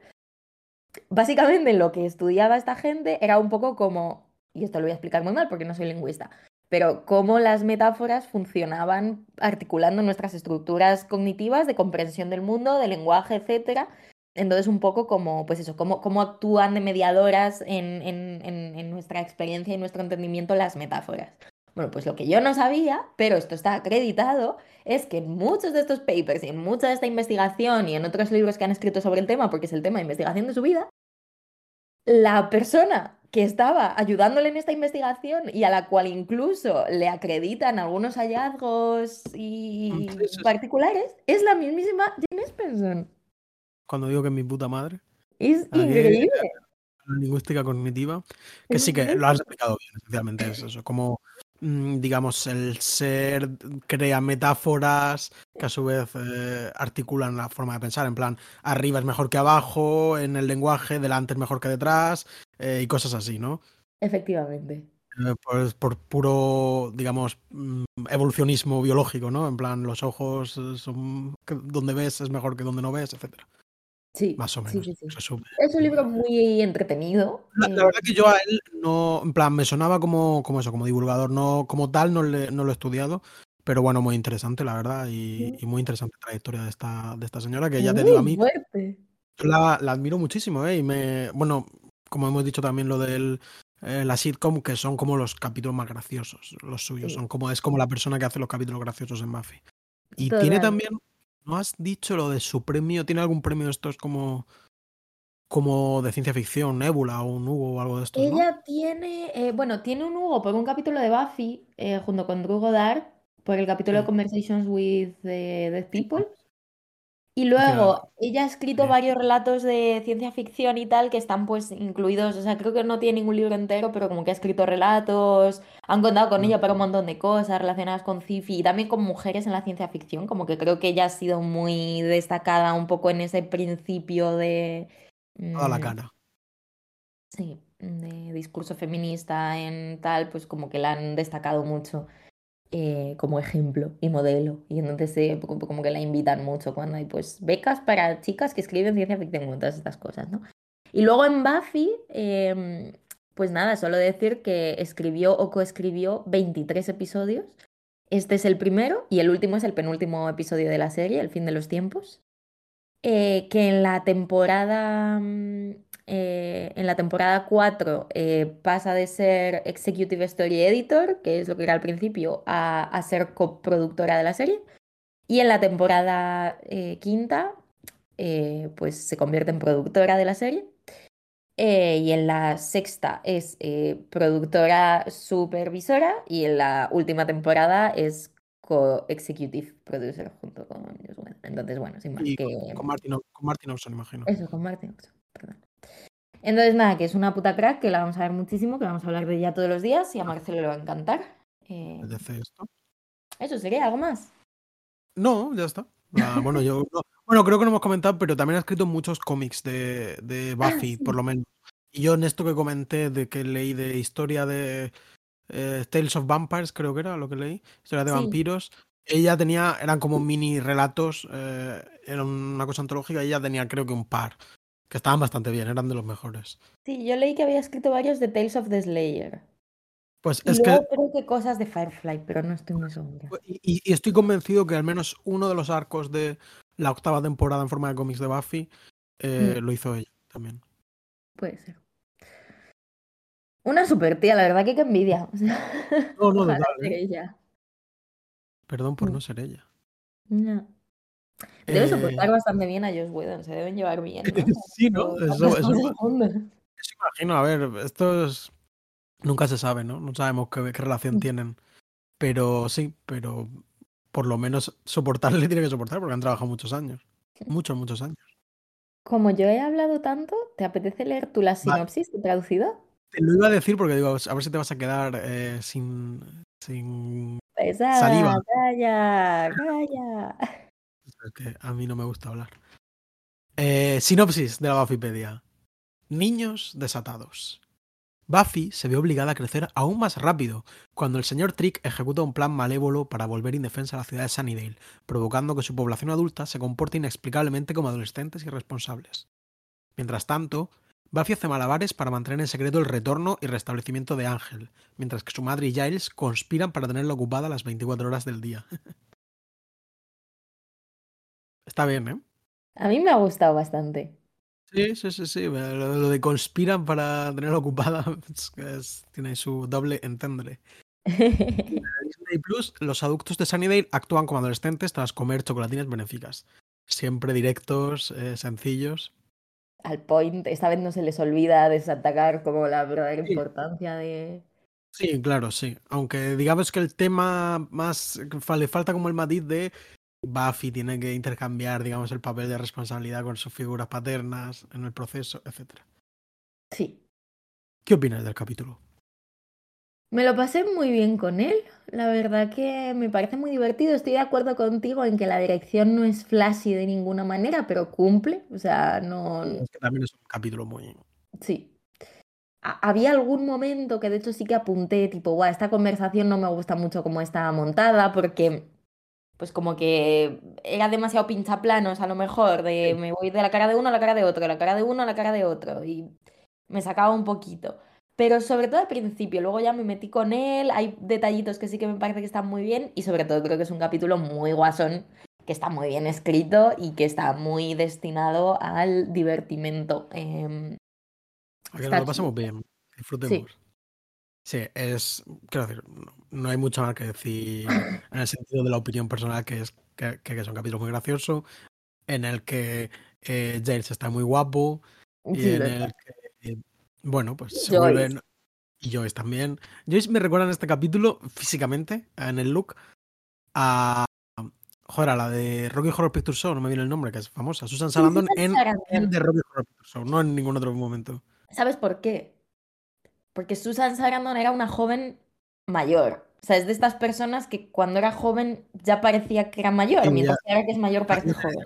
Básicamente lo que estudiaba esta gente era un poco como, y esto lo voy a explicar muy mal porque no soy lingüista, pero cómo las metáforas funcionaban articulando nuestras estructuras cognitivas de comprensión del mundo, del lenguaje, etcétera, Entonces, un poco como, pues eso, cómo, cómo actúan de mediadoras en, en, en, en nuestra experiencia y nuestro entendimiento las metáforas. Bueno, pues lo que yo no sabía, pero esto está acreditado, es que en muchos de estos papers y en mucha de esta investigación y en otros libros que han escrito sobre el tema, porque es el tema de investigación de su vida, la persona que estaba ayudándole en esta investigación y a la cual incluso le acreditan algunos hallazgos y particulares es la mismísima Jane Espenson. Cuando digo que es mi puta madre, Es increíble. la lingüística cognitiva, que sí que lo has explicado bien, esencialmente es eso, como mm, digamos el ser crea metáforas que a su vez eh, articulan la forma de pensar, en plan, arriba es mejor que abajo, en el lenguaje, delante es mejor que detrás, eh, y cosas así, ¿no? Efectivamente. Eh, Por, por puro, digamos, mm, evolucionismo biológico, ¿no? En plan, los ojos eh, son donde ves es mejor que donde no ves, etcétera. Sí, Más o menos. sí, sí. resume. Es un libro muy entretenido. La, la verdad que yo a él no, en plan, me sonaba como, como eso, como divulgador, no como tal, no, le- no lo he estudiado, pero bueno, muy interesante, la verdad, y, muy interesante trayectoria de esta, de esta señora, que muy ya te digo, a mí la, la admiro muchísimo, ¿eh? Y me, bueno, como hemos dicho también lo de la sitcom, que son como los capítulos más graciosos, los suyos, Sí. son como, es como la persona que hace los capítulos graciosos en Buffy. Y tiene Total. también, ¿no has dicho lo de su premio? ¿Tiene algún premio de estos como, como de ciencia ficción, Nebula o un Hugo o algo de estos, ¿no? Ella tiene, eh, bueno, tiene un Hugo por un capítulo de Buffy eh, junto con Drew Goddard por el capítulo de Sí. Conversations with eh, Dead People. Y luego ella ha escrito Bien. varios relatos de ciencia ficción y tal que están pues incluidos, o sea, creo que no tiene ningún libro entero, pero como que ha escrito relatos, han contado con Mm. ella para un montón de cosas relacionadas con sci-fi y también con mujeres en la ciencia ficción, como que creo que ella ha sido muy destacada un poco en ese principio de... toda la mm, cara. Sí, de discurso feminista en tal, pues como que la han destacado mucho eh, como ejemplo y modelo. Y entonces eh, como, que la invitan mucho cuando hay pues becas para chicas que escriben ciencia ficción todas estas cosas, ¿no? Y luego en Buffy, em, pues nada, solo decir que escribió o coescribió 23 episodios. Este es el primero y el último es el penúltimo episodio de la serie, El fin de los tiempos. Eh, que en la temporada mm, eh, en la temporada 4 eh, pasa de ser Executive Story Editor, que es lo que era al principio, a, a ser coproductora de la serie. Y en la temporada quinta, pues se convierte en productora de la serie. Y en la sexta es productora supervisora. Y en la última temporada es co-executive producer junto con Whedon. Entonces, bueno, sin más Y que... con, Martin, con Martin imagino. Eso, con Martin Oxon, perdón. Entonces, nada, que es una puta crack, que la vamos a ver muchísimo, que vamos a hablar de ella todos los días y a Marcelo le va a encantar. Eh, eso sería algo más. No, ya está. Ah, bueno, yo no- bueno, creo que no hemos comentado, pero también ha escrito muchos cómics de, de Ah, Buffy, sí. por lo menos. Y yo en esto que comenté de que leí de historia de eh, Tales of Vampires, creo que era lo que leí, historia de Sí. vampiros. Ella tenía, eran como mini relatos, eh, era una cosa antológica, y ella tenía creo que un par, que estaban bastante bien, eran de los mejores. Sí, yo leí que había escrito varios de Tales of the Slayer. Pues Y es que creo que cosas de Firefly, pero no estoy muy segura. Y, y estoy convencido que al menos uno de los arcos de la octava temporada en forma de cómics de Buffy eh, Mm. lo hizo ella también. Puede ser. Una super tía, la verdad que qué envidia. O sea, No, no, total, ¿eh? ella. Perdón por Mm. no ser ella. No. Debe Eh, soportar bastante bien a Joss Whedon, se deben llevar bien, ¿no? sí, ¿no? Eso, eso, eso imagino. A ver, esto es... Nunca se sabe, ¿no? No sabemos qué, qué relación Mm. tienen. Pero sí, pero por lo menos soportarle tiene que soportar porque han trabajado muchos años. Muchos, muchos años. Como yo he hablado tanto, ¿te apetece leer tú la Vale. sinopsis traducida? Te lo iba a decir porque digo, a ver si te vas a quedar eh, sin, sin Pesada, Saliva. calla, calla. Es que a mí no me gusta hablar. Eh, sinopsis de la Buffypedia. Niños desatados. Buffy se ve obligada a crecer aún más rápido cuando el señor Trick ejecuta un plan malévolo para volver indefensa a la ciudad de Sunnydale, provocando que su población adulta se comporte inexplicablemente como adolescentes irresponsables. Mientras tanto, Buffy hace malabares para mantener en secreto el retorno y restablecimiento de Ángel, mientras que su madre y Giles conspiran para tenerla ocupada las 24 horas del día. Está bien, ¿eh? A mí me ha gustado bastante. Sí, sí, sí, sí. Lo, lo de conspiran para tenerla ocupada es, es- tiene su doble entendre. En Disney Plus, los adultos de Sunnydale actúan como adolescentes tras comer chocolatinas benéficas. Siempre directos, eh, sencillos. Al point, esta vez no se les olvida destacar como la verdadera Sí. importancia de... Sí, claro, sí. Aunque digamos que el tema más le falta como el matiz de Buffy tiene que intercambiar, digamos, el papel de responsabilidad con sus figuras paternas en el proceso, etcétera. Sí. ¿Qué opinas del capítulo? Me lo pasé muy bien con él. La verdad que me parece muy divertido. Estoy de acuerdo contigo en que la dirección no es flashy de ninguna manera, pero cumple. O sea, no... Es que también es un capítulo muy... Sí. Ha- Había algún momento que de hecho sí que apunté, tipo, guau, esta conversación no me gusta mucho cómo está montada, porque pues como que era demasiado pinchaplanos a lo mejor, de me voy de la cara de uno a la cara de otro, de la cara de uno a la cara de otro, y me sacaba un poquito. Pero sobre todo al principio, luego ya me metí con él, hay detallitos que sí que me parece que están muy bien, y sobre todo creo que es un capítulo muy guasón, que está muy bien escrito y que está muy destinado al divertimento. Em, A que nos lo pasamos chulo. bien, disfrutemos. Sí, es, quiero decir, no, hay mucho más que decir en el sentido de la opinión personal, que es que, que es un capítulo muy gracioso, en el que eh, Giles está muy guapo y Sí, en el que, eh, bueno, pues se Joyce. vuelven, y Joyce también. Joyce me recuerda en este capítulo, físicamente, en el look, a, joder, a la de Rocky Horror Picture Show, no me viene el nombre, que es famosa, Susan Sarandon en de Rocky Horror Picture Show, no en ningún otro momento. ¿Sabes por qué? Porque Susan Sarandon era una joven mayor. O sea, es de estas personas que cuando era joven ya parecía que era mayor, Sí, mientras que ahora que es mayor parece joven.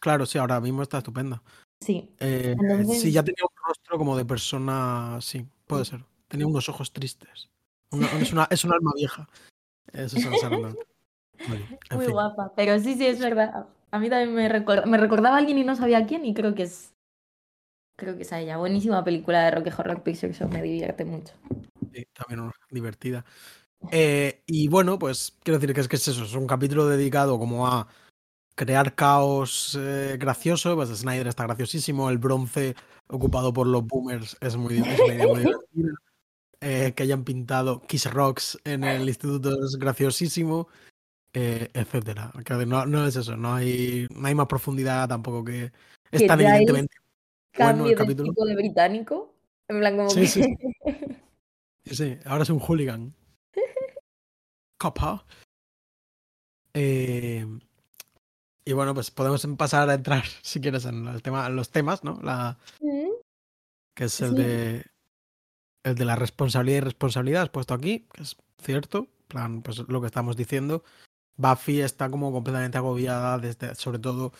Claro, sí, ahora mismo está estupenda. Sí. Eh, Entonces- sí, ya tenía un rostro como de persona. Sí, puede ser. Tenía unos ojos tristes. Una- es, una, es un alma vieja. Sarandon. Bueno, en Muy fin. guapa. Pero sí, sí, es verdad. A mí también me, recuerda, me recordaba a alguien y no sabía quién y creo que es... Creo que es a ella. Buenísima película de Rocky Horror Picture Show. Me divierte mucho. Sí, también una- divertida. Eh, y bueno, pues quiero decir que es que es eso. Es un capítulo dedicado como a crear caos eh, gracioso. Pues Snyder está graciosísimo. El bronce ocupado por los boomers es, muy, es una idea muy divertida. Eh, que hayan pintado Kiss Rocks en el instituto es graciosísimo. eh, etcétera. No, no es eso, no hay, no hay más profundidad tampoco que es tan evidentemente bueno Cambio el de capítulo. tipo de británico. En plan, como Sí, que... sí, Sí, sí, ahora es un hooligan. Copa. Eh, y bueno, pues podemos pasar a entrar, si quieres, en el tema, en los temas, ¿no? La, que es el Sí. de el de la responsabilidad y responsabilidad, has puesto aquí, que es cierto, en plan, pues lo que estamos diciendo. Buffy está como completamente agobiada desde, sobre todo,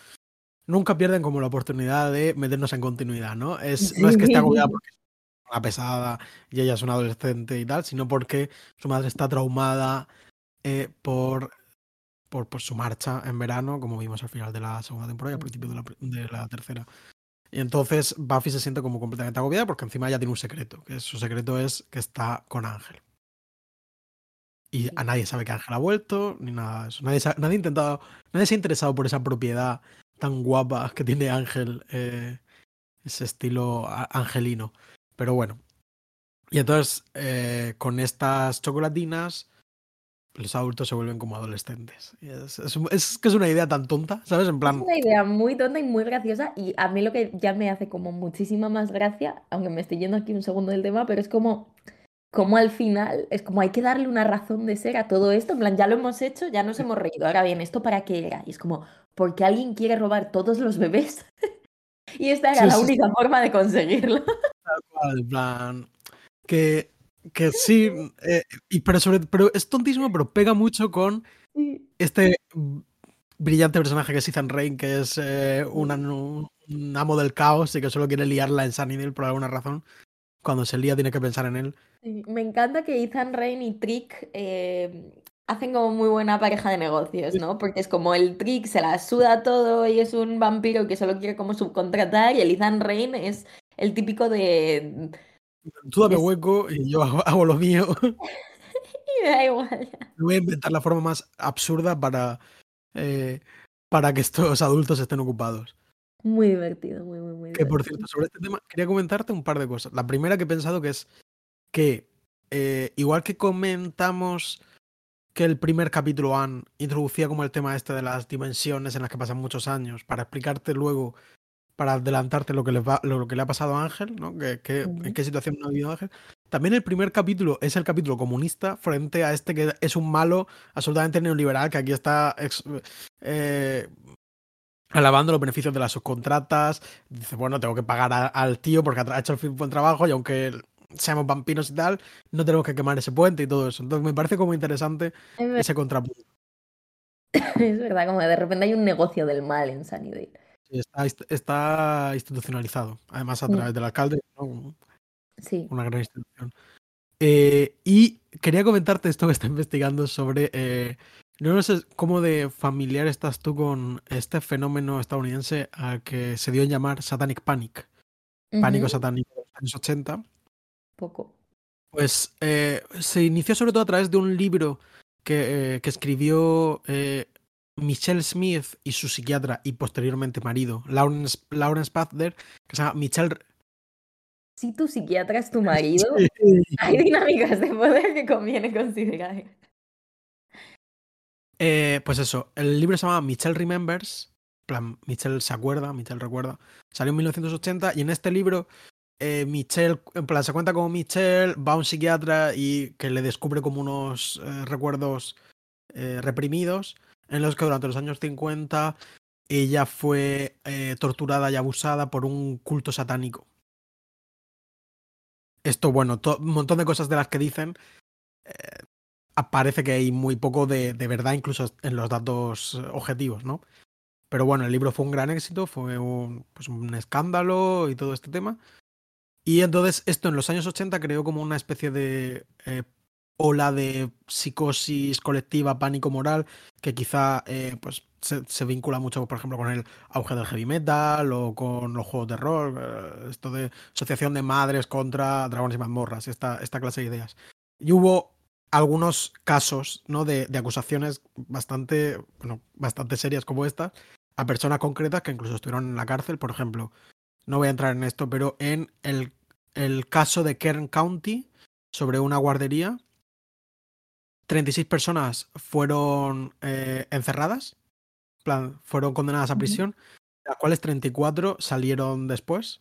nunca pierden como la oportunidad de meternos en continuidad, ¿no? Es, No es que esté agobiada porque es una pesada y ella es una adolescente y tal, sino porque su madre está traumada eh, por, por, por su marcha en verano, como vimos al final de la segunda temporada y al principio de la, de la tercera. Y entonces Buffy se siente como completamente agobiada porque encima ella tiene un secreto, que su secreto es que está con Ángel. Y a nadie sabe que Ángel ha vuelto, ni nada de eso. Nadie, nadie ha intentado, nadie se ha interesado por esa propiedad tan guapa que tiene Ángel, eh, ese estilo angelino. Pero bueno. Y entonces, eh, con estas chocolatinas, los adultos se vuelven como adolescentes. Es, es es que es una idea tan tonta, ¿sabes? En Es plan, una idea muy tonta y muy graciosa y a mí lo que ya me hace como muchísima más gracia, aunque me estoy yendo aquí un segundo del tema, pero es como, como al final, es como hay que darle una razón de ser a todo esto, en plan, ya lo hemos hecho, ya nos hemos reído, ahora bien, ¿esto para qué era? Y es como, porque alguien quiere robar todos los bebés y esta era Sí, la sí, única forma de conseguirlo. tal cual, en plan, que, que sí, eh, y pero, sobre, pero es tontísimo, pero pega mucho con este mm, brillante personaje que es Ethan Rain, que es eh, un, amo del caos y que solo quiere liarla en Sunnydale por alguna razón. Cuando se lía tiene que pensar en él. Me encanta que Ethan Rain y Trick eh, hacen como muy buena pareja de negocios, ¿no? Porque es como el Trick se la suda todo y es un vampiro que solo quiere como subcontratar y el Ethan Rain es el típico de... Tú dame hueco y yo hago, hago lo mío. Y me da igual. Voy a inventar la forma más absurda para, eh, para que estos adultos estén ocupados. Muy divertido, muy, muy, muy Que Que por cierto, sobre este tema quería comentarte un par de cosas. La primera que he pensado que es que, eh, igual que comentamos que el primer capítulo han introducía como el tema este de las dimensiones en las que pasan muchos años, para explicarte luego, para adelantarte lo que, le va, lo, que le ha pasado a Ángel, ¿no? Que, que, en qué situación no ha vivido Ángel. También el primer capítulo es el capítulo comunista frente a este que es un malo absolutamente neoliberal, que aquí está eh, alabando los beneficios de las subcontratas. Dice, bueno, tengo que pagar a, al tío porque ha hecho el buen trabajo y aunque seamos vampiros y tal, no tenemos que quemar ese puente y todo eso. Entonces me parece como interesante ese contrapunto. Es verdad, como de repente hay un negocio del mal en Sunnydale. Está, está, institucionalizado, además a mm. través del alcalde, ¿no? Sí. Una gran institución. Eh, y quería comentarte esto que está investigando sobre eh, no sé cómo de familiar estás tú con este fenómeno estadounidense al que se dio en llamar Satanic Panic. Pánico satánico de los años 80. Poco. Pues eh, se inició sobre todo a través de un libro que, que escribió Michelle Smith y su psiquiatra y posteriormente marido, Lawrence, Lawrence que se llama Michelle... Si tu psiquiatra es tu marido, hay dinámicas de poder que conviene considerar. Eh, pues eso, el libro se llama Michelle Remembers, plan, Michelle se acuerda, Michelle recuerda, salió en 1980 y en este libro eh, Michelle, en plan, se cuenta como Michelle va a un psiquiatra y que le descubre como unos eh, recuerdos reprimidos en los que durante los años 50 ella fue torturada y abusada por un culto satánico. Esto, bueno, un montón de cosas de las que dicen parece que hay muy poco de, verdad incluso en los datos objetivos, ¿no? Pero bueno, el libro fue un gran éxito, fue un, pues un escándalo y todo este tema. Y entonces esto en los años 80 creó como una especie de eh, ola de psicosis colectiva, pánico moral, que quizá eh, pues se, vincula mucho, por ejemplo, con el auge del heavy metal o con los juegos de rol, eh, esto de asociación de madres contra dragones y mazmorras, esta, esta clase de ideas. Y hubo algunos casos ¿no? de, acusaciones bastante, bueno, bastante serias como esta a personas concretas que incluso estuvieron en la cárcel. Por ejemplo, no voy a entrar en esto, pero en el, el caso de Kern County sobre una guardería, 36 personas fueron eh, encerradas, plan, fueron condenadas a prisión, las cuales 34 salieron después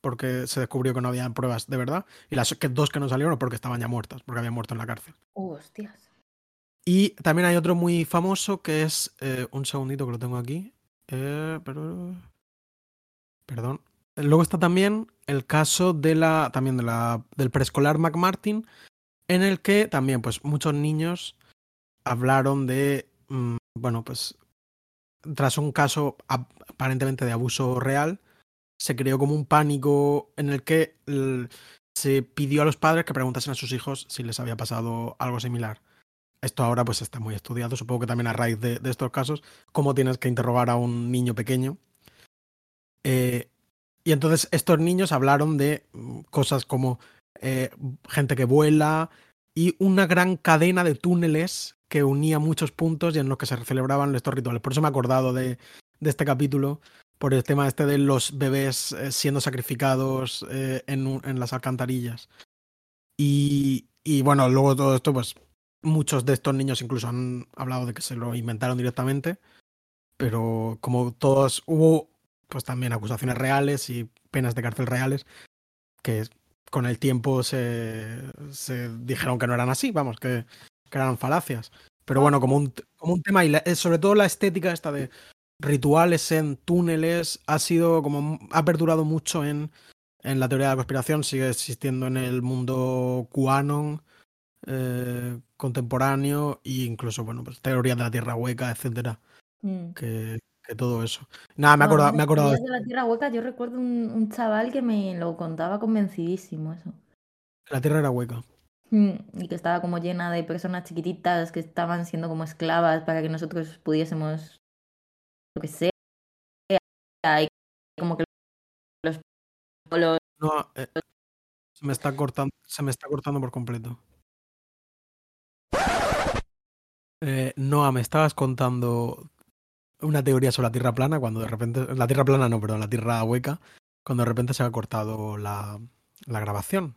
porque se descubrió que no había pruebas de verdad. Y las que, dos que no salieron porque estaban ya muertas, porque habían muerto en la cárcel. hostias. Y también hay otro muy famoso que es. Eh, un segundito que lo tengo aquí. Eh, pero, perdón. Luego está también el caso de la. también de la. del preescolar McMartin. En el que también, pues, muchos niños hablaron de. Mm, bueno, pues. Tras un caso aparentemente de abuso real se creó como un pánico en el que se pidió a los padres que preguntasen a sus hijos si les había pasado algo similar. Esto ahora pues está muy estudiado, supongo que también a raíz de, estos casos, cómo tienes que interrogar a un niño pequeño. Eh, y entonces estos niños hablaron de mm, cosas como eh, gente que vuela y una gran cadena de túneles que unía muchos puntos y en los que se celebraban estos rituales. Por eso me he acordado de, este capítulo, por el tema este de los bebés eh, siendo sacrificados eh, en, en, las alcantarillas. Y, y, bueno, luego todo esto, pues muchos de estos niños incluso han hablado de que se lo inventaron directamente, pero como todos hubo pues también acusaciones reales y penas de cárcel reales que con el tiempo se, se dijeron que no eran así, vamos, que, que eran falacias. Pero bueno, como un, como un tema, y eh, sobre todo la estética esta de rituales en túneles ha sido como ha perdurado mucho en, en la teoría de la conspiración, sigue existiendo en el mundo QAnon eh, contemporáneo e incluso, bueno, pues teorías de la Tierra hueca, etcétera. Mm. Que, todo eso. Nada, me he acordado, me acordado de la Tierra hueca, yo recuerdo un, un, chaval que me lo contaba convencidísimo eso. La Tierra era hueca. Mm, y que estaba como llena de personas chiquititas que estaban siendo como esclavas para que nosotros pudiésemos lo que sea, hay como que los, no, eh, se me está cortando, se me está cortando por completo. Eh, Noah, me estabas contando una teoría sobre la Tierra plana cuando de repente la Tierra plana no, perdón, la Tierra hueca cuando de repente se ha cortado la, la grabación.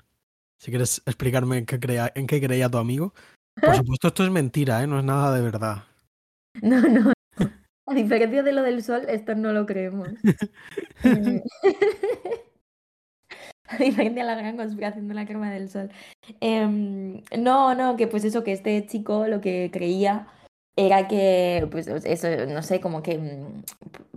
Si quieres explicarme en qué, crea, en qué creía tu amigo. Por supuesto, esto es mentira, ¿eh? no es nada de verdad. No, no. A diferencia de lo del sol, esto no lo creemos. A diferencia de la gran conspiración de la crema del sol. Em, no, no, que pues eso, que este chico lo que creía era que, pues eso, no sé, como que, mm,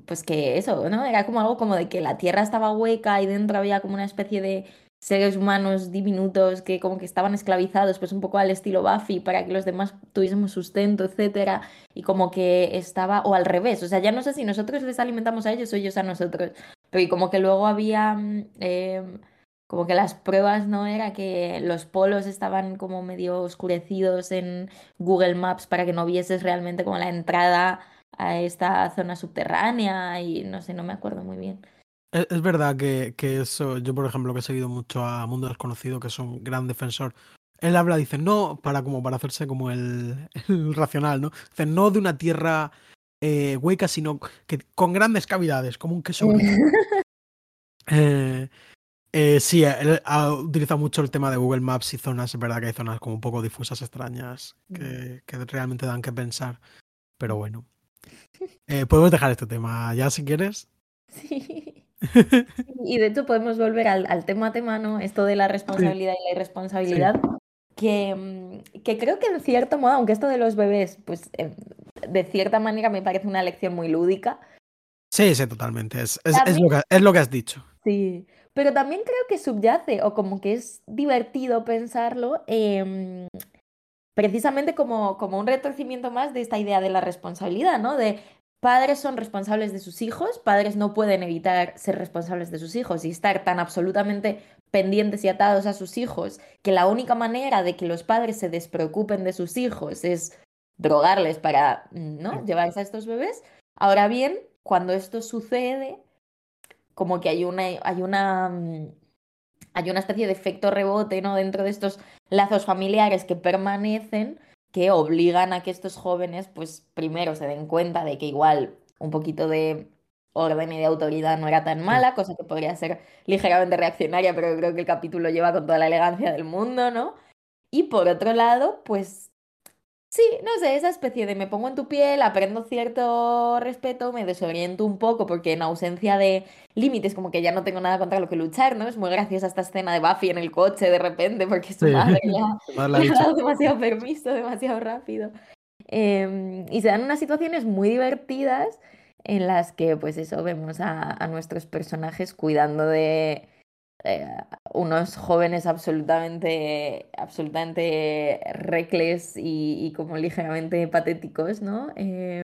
pues que eso, ¿no? Era como algo como de que la tierra estaba hueca y dentro había como una especie de seres humanos diminutos que como que estaban esclavizados, pues un poco al estilo Buffy, para que los demás tuviésemos sustento, etcétera, y como que estaba, o al revés, o sea, ya no sé si nosotros les alimentamos a ellos o ellos a nosotros, pero y como que luego había... mm, em, como que las pruebas no era que los polos estaban como medio oscurecidos en Google Maps para que no vieses realmente como la entrada a esta zona subterránea y no sé, no me acuerdo muy bien. Es, es verdad que, que eso, yo por ejemplo que he seguido mucho a Mundo Desconocido, que es un gran defensor, él habla, dice, no, para como para hacerse como el, el racional, ¿no? Dice, no de una tierra eh, hueca, sino que con grandes cavidades, como un queso. Eh, eh, sí, él ha utilizado mucho el tema de Google Maps y zonas, es verdad que hay zonas como un poco difusas, extrañas, que, que realmente dan que pensar, pero bueno. Eh, podemos dejar este tema ya si quieres. Sí. Y de hecho podemos volver al, al tema tema, ¿no? Esto de la responsabilidad y la irresponsabilidad, que, mm, que creo que en cierto modo, aunque esto de los bebés, pues eh, de cierta manera me parece una lección muy lúdica, Sí, sí, totalmente. Es, es, lo que, es lo que has dicho. Sí, pero también creo que subyace o como que es divertido pensarlo em, precisamente como, como un retorcimiento más de esta idea de la responsabilidad, ¿no? De padres son responsables de sus hijos, padres no pueden evitar ser responsables de sus hijos y estar tan absolutamente pendientes y atados a sus hijos que la única manera de que los padres se despreocupen de sus hijos es drogarles para, ¿no? Llevarse a estos bebés. Ahora bien, cuando esto sucede como que hay una, hay una, mm, hay una especie de efecto rebote, ¿no? Dentro de estos lazos familiares que permanecen, que obligan a que estos jóvenes, pues primero se den cuenta de que igual un poquito de orden y de autoridad no era tan mala, cosa que podría ser ligeramente reaccionaria, pero creo que el capítulo lleva con toda la elegancia del mundo, ¿no? Y por otro lado, pues Sí, no sé, esa especie de me pongo en tu piel, aprendo cierto respeto, me desoriento un poco porque en ausencia de límites como que ya no tengo nada contra lo que luchar, ¿no? Es muy graciosa esta escena de Buffy en el coche de repente porque su Sí, madre ya le ha dado demasiado permiso, demasiado rápido. Em, y se dan unas situaciones muy divertidas en las que, pues eso, vemos a, a nuestros personajes cuidando de eh, unos jóvenes absolutamente, absolutamente reckless y, y como ligeramente patéticos, ¿no? Eh,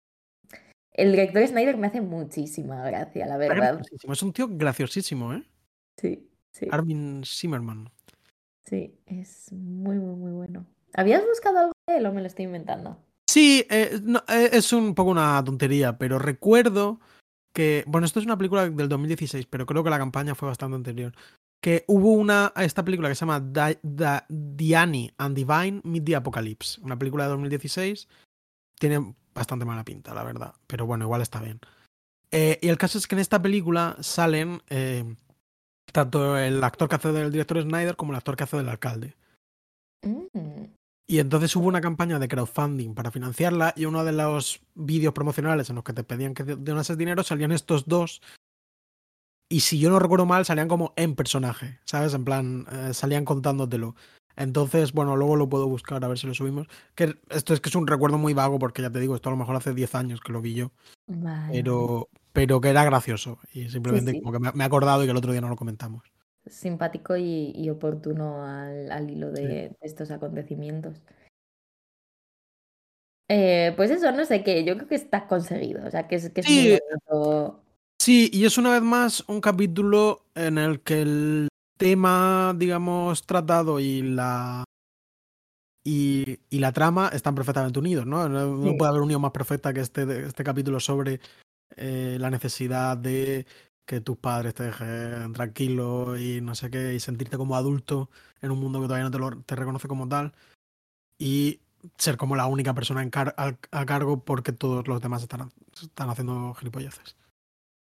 el director Snyder me hace muchísima gracia, la verdad. Es un tío graciosísimo, ¿eh? Sí, sí, Armin Zimmerman. sí, es muy, muy, muy bueno. ¿Habías buscado algo de él o me lo estoy inventando? Sí, eh, no, eh, es un poco una tontería, pero recuerdo que, bueno, esto es una película del 2016, pero creo que la campaña fue bastante anterior. Que hubo una, esta película que se llama Da- Diani and Divine Meet the Apocalypse, una película de 2016. Tiene bastante mala pinta, la verdad, pero bueno, igual está bien. Eh, y el caso es que en esta película salen eh, tanto el actor que hace del director Snyder como el actor que hace del alcalde. Mm, Y entonces hubo una campaña de crowdfunding para financiarla y uno de los vídeos promocionales en los que te pedían que donases dinero salían estos dos. Y si yo no recuerdo mal, salían como en personaje, ¿sabes? En plan, eh, salían contándotelo. Entonces, bueno, luego lo puedo buscar a ver si lo subimos. Que esto es que es un recuerdo muy vago porque ya te digo, esto a lo mejor hace 10 años que lo vi yo. vale. Pero, pero que era gracioso. Y simplemente sí. como que me, he acordado y que el otro día no lo comentamos. Simpático y, y oportuno al, al hilo de estos acontecimientos. Eh, pues eso, no sé qué, yo creo que está conseguido, o sea, que es, que es muy Sí, y es una vez más un capítulo en el que el tema, digamos, tratado y la y, y la trama están perfectamente unidos, ¿no? No, Sí, puede haber unión más perfecta que este, este capítulo sobre eh, la necesidad de que tus padres te dejen tranquilo y no sé qué, y sentirte como adulto en un mundo que todavía no te, lo, te reconoce como tal, y ser como la única persona en car- al- a cargo porque todos los demás están, están haciendo gilipolleces.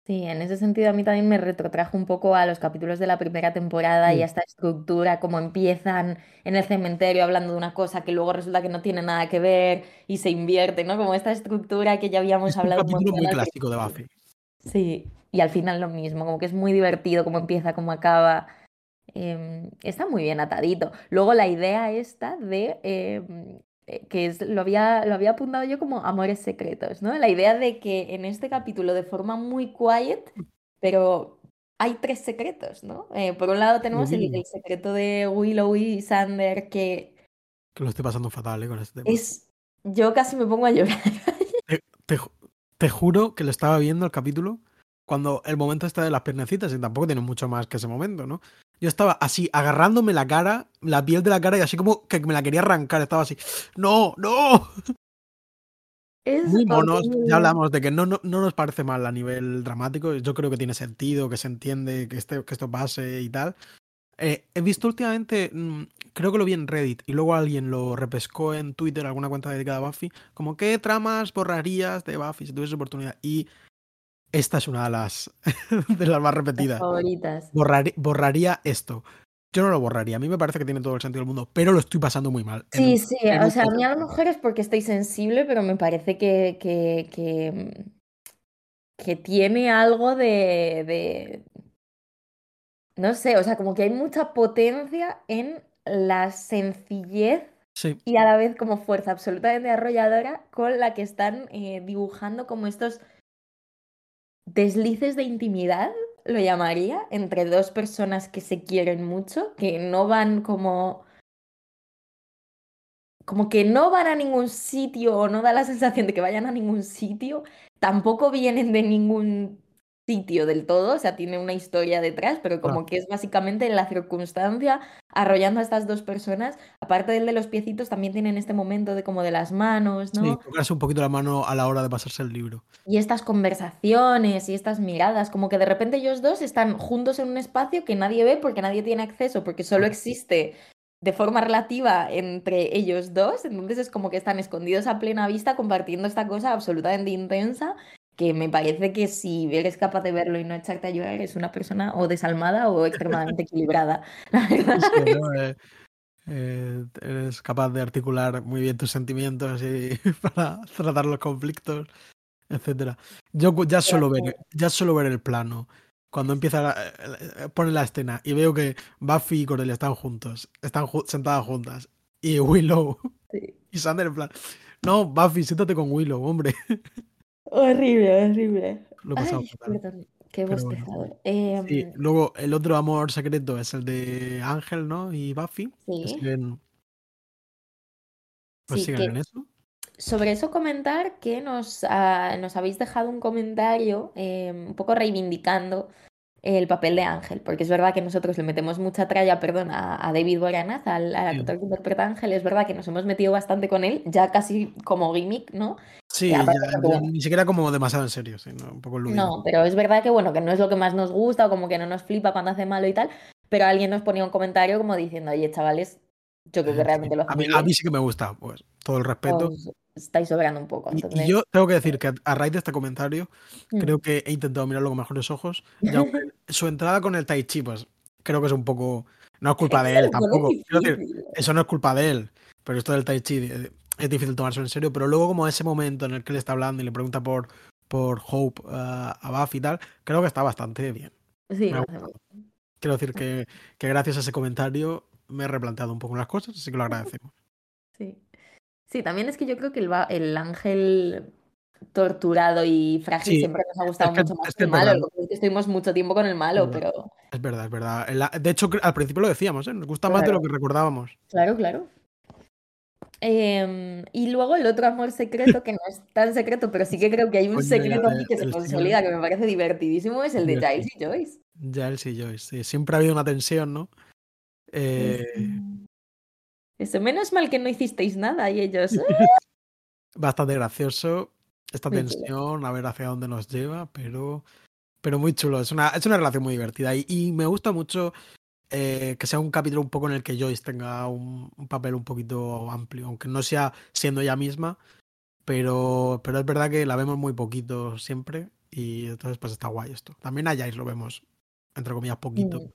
Sí, en ese sentido a mí también me retrotrajo un poco a los capítulos de la primera temporada y a esta estructura, cómo empiezan en el cementerio hablando de una cosa que luego resulta que no tiene nada que ver y se invierte, ¿no? Como esta estructura que ya habíamos Es hablado un capítulo muy clásico de. Buffy. Sí, y al final lo mismo, como que es muy divertido cómo empieza, cómo acaba. Em, está muy bien atadito. Luego la idea esta de, em, eh, que es, lo había, lo había apuntado yo como amores secretos, ¿no? La idea de que en este capítulo de forma muy quiet, pero hay tres secretos, ¿no? Eh, por un lado tenemos el, secreto de Willow y Sander, que Que lo estoy pasando fatal, ¿eh? Con este tema. es... Yo casi me pongo a llorar. Te, te te juro que lo estaba viendo el capítulo cuando el momento está de las piernecitas y tampoco tiene mucho más que ese momento, ¿no? Yo estaba así agarrándome la cara, la piel de la cara y así como que me la quería arrancar, estaba así, no, no, Es muy monos, ya hablamos de que no, no, no nos parece mal a nivel dramático, yo creo que tiene sentido, que se entiende que, este, que esto pase y tal. Eh, he visto últimamente, mm, creo que lo vi en Reddit y luego alguien lo repescó en Twitter, alguna cuenta dedicada a Buffy, como qué tramas borrarías de Buffy si tuvieses oportunidad. Y esta es una de las, de las más Las repetidas. favoritas. Borrari- borraría esto. Yo no lo borraría, a mí me parece que tiene todo el sentido del mundo, pero lo estoy pasando muy mal. Sí, sí, o sea, a mí a lo mejor es porque estoy sensible, pero me parece que, que, que, que tiene algo de, de, no sé, o sea, como que hay mucha potencia en la sencillez Sí, y a la vez como fuerza absolutamente arrolladora con la que están eh, dibujando como estos deslices de intimidad, lo llamaría, entre dos personas que se quieren mucho, que no van como como que no van a ningún sitio o no da la sensación de que vayan a ningún sitio, tampoco vienen de ningún sitio del todo, o sea, tiene una historia detrás, pero como que es básicamente la circunstancia arrollando a estas dos personas, aparte del de los piecitos, también tienen este momento de como de las manos, Sí, ¿no? tocarse un poquito la mano a la hora de pasarse el libro. Y estas conversaciones y estas miradas, como que de repente ellos dos están juntos en un espacio que nadie ve porque nadie tiene acceso, porque solo existe de forma relativa entre ellos dos, entonces es como que están escondidos a plena vista compartiendo esta cosa absolutamente intensa que me parece que si eres capaz de verlo y no echarte a llorar eres una persona o desalmada o extremadamente equilibrada, la verdad. Sí, ¿no? Eh, eh, eres capaz de articular muy bien tus sentimientos y para tratar los conflictos, etcétera. Yo ya solo ver, ya solo ver el plano, cuando empieza la, eh, pone la escena y veo que Buffy y Cordelia están juntos, están ju- sentadas juntas y Willow Sí. y Sander en plan, no, Buffy, siéntate con Willow, hombre. Horrible, horrible. Lo he pasado Ay, perdón, qué bueno. bostezador. Sí, Em, luego el otro amor secreto es el de Ángel, ¿no? Y Buffy, que sí, siguen, pues sí, que en eso. Sobre eso comentar que nos, ah, nos habéis dejado un comentario eh, un poco reivindicando el papel de Ángel, porque es verdad que nosotros le metemos mucha tralla, perdón, a, a David Boreanaz, al, al actor que interpreta a Ángel, es verdad que nos hemos metido bastante con él, ya casi como gimmick, ¿no? Sí, ya- ni siquiera como demasiado en serio, sino un poco no, pero es verdad que bueno, que no es lo que más nos gusta o como que no nos flipa cuando hace malo y tal, pero alguien nos ponía un comentario como diciendo, oye, chavales, yo creo que realmente lo A mí, a mí sí que me gusta, pues, todo el respeto. estáis sobrando un poco, Y, yo tengo que decir que a, raíz de este comentario, mm. creo que he intentado mirarlo con mejores ojos. Y aunque su entrada con el Tai Chi, pues, creo que es un poco. No es culpa de él tampoco. Decir, eso no es culpa de él. Pero esto del Tai Chi es difícil tomarse en serio. Pero luego, como ese momento en el que él está hablando y le pregunta por, por Hope ah, a Buffy y tal, creo que está bastante bien. Sí. Quiero decir que, que gracias a ese comentario me he replanteado un poco las cosas, así que lo agradecemos. Sí. Sí, también es que yo creo que el, el ángel torturado y frágil Sí, siempre nos ha es gustado que, mucho más es que el es malo. estuvimos mucho tiempo con el malo, pero es verdad. es verdad. De hecho, al principio lo decíamos, ¿eh? Nos gusta más de lo que recordábamos. claro, claro. Em, y luego el otro amor secreto, que no es tan secreto, pero sí que creo que hay un Coño, secreto aquí que se consolida, que me parece divertidísimo, es el de. Giles y Joyce. Giles y Joyce. Sí, siempre ha habido una tensión, ¿no? Eh, Eso, menos mal que no hicisteis nada y ellos... "Ah". bastante gracioso esta Muy chulo. tensión, a ver hacia dónde nos lleva, pero, pero muy chulo. Es una, es una relación muy divertida y, y me gusta mucho eh, que sea un capítulo un poco en el que Joyce tenga un, un papel un poquito amplio, aunque no sea siendo ella misma, pero, pero es verdad que la vemos muy poquito siempre Y entonces, pues está guay esto. También a Giles lo vemos, entre comillas, poquito, Mm.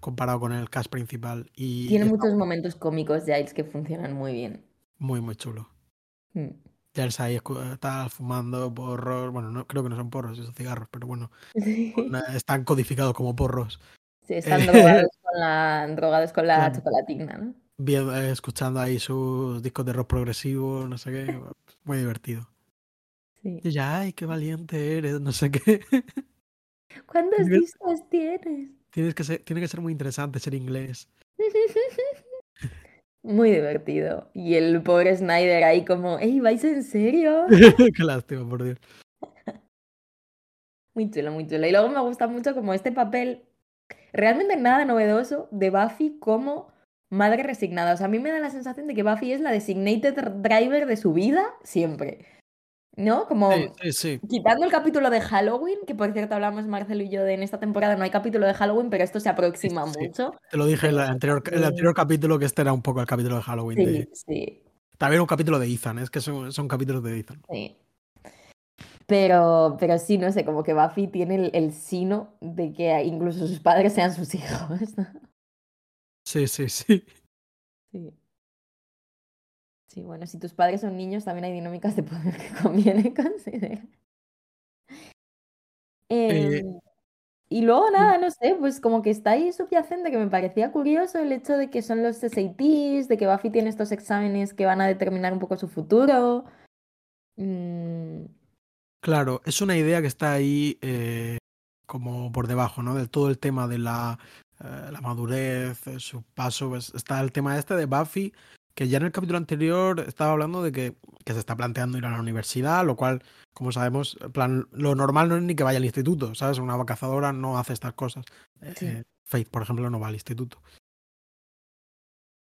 comparado con el cast principal. Y Tiene muchos momentos cómicos Giles que funcionan muy bien. muy, muy chulo. Mm. Giles ahí está fumando porros. Bueno, no, creo que no son porros, son cigarros, pero bueno, Sí. están codificados como porros. Sí, están drogados con la, drogados con la Claro. chocolatina, ¿no? Bien, eh, escuchando ahí sus discos de rock progresivo, no sé qué. Muy divertido. Sí. Y ella, ay, qué valiente eres, no sé qué. ¿Cuántos discos tienes? Tienes que ser, tiene que ser muy interesante ser inglés. Muy divertido. Y el pobre Snyder ahí como, ¡Ey, vais en serio! qué lástima, por Dios. Muy chulo, muy chulo. Y luego me gusta mucho como este papel, realmente nada novedoso, de Buffy como madre resignada. O sea, a mí me da la sensación de que Buffy es la designated driver de su vida siempre. ¿No? Como Sí, sí, sí. quitando el capítulo de Halloween, que por cierto hablamos Marcelo y yo de en esta temporada no hay capítulo de Halloween, pero esto se aproxima mucho. Te lo dije en el anterior, el anterior capítulo que este era un poco el capítulo de Halloween. Sí, de- sí, También un capítulo de Ethan, es que son, son capítulos de Ethan. sí. Pero, pero sí, no sé, como que Buffy tiene el, el sino de que incluso sus padres sean sus hijos. ¿no? Sí, sí, sí. Sí. Sí, bueno, si tus padres son niños, también hay dinámicas de poder que conviene considerar. Eh, Em, y luego nada, no sé, pues como que está ahí subyacente que me parecía curioso el hecho de que son los SATs, de que Buffy tiene estos exámenes que van a determinar un poco su futuro. Mm, Claro, es una idea que está ahí eh, como por debajo, ¿no? De todo el tema de la, eh, la madurez, eh, su paso. pues, está el tema este de Buffy, que ya en el capítulo anterior estaba hablando de que, que se está planteando ir a la universidad, lo cual, como sabemos, plan, lo normal no es ni que vaya al instituto, ¿sabes? Una cazadora no hace estas cosas. Sí. eh, Faith, por ejemplo, no va al instituto.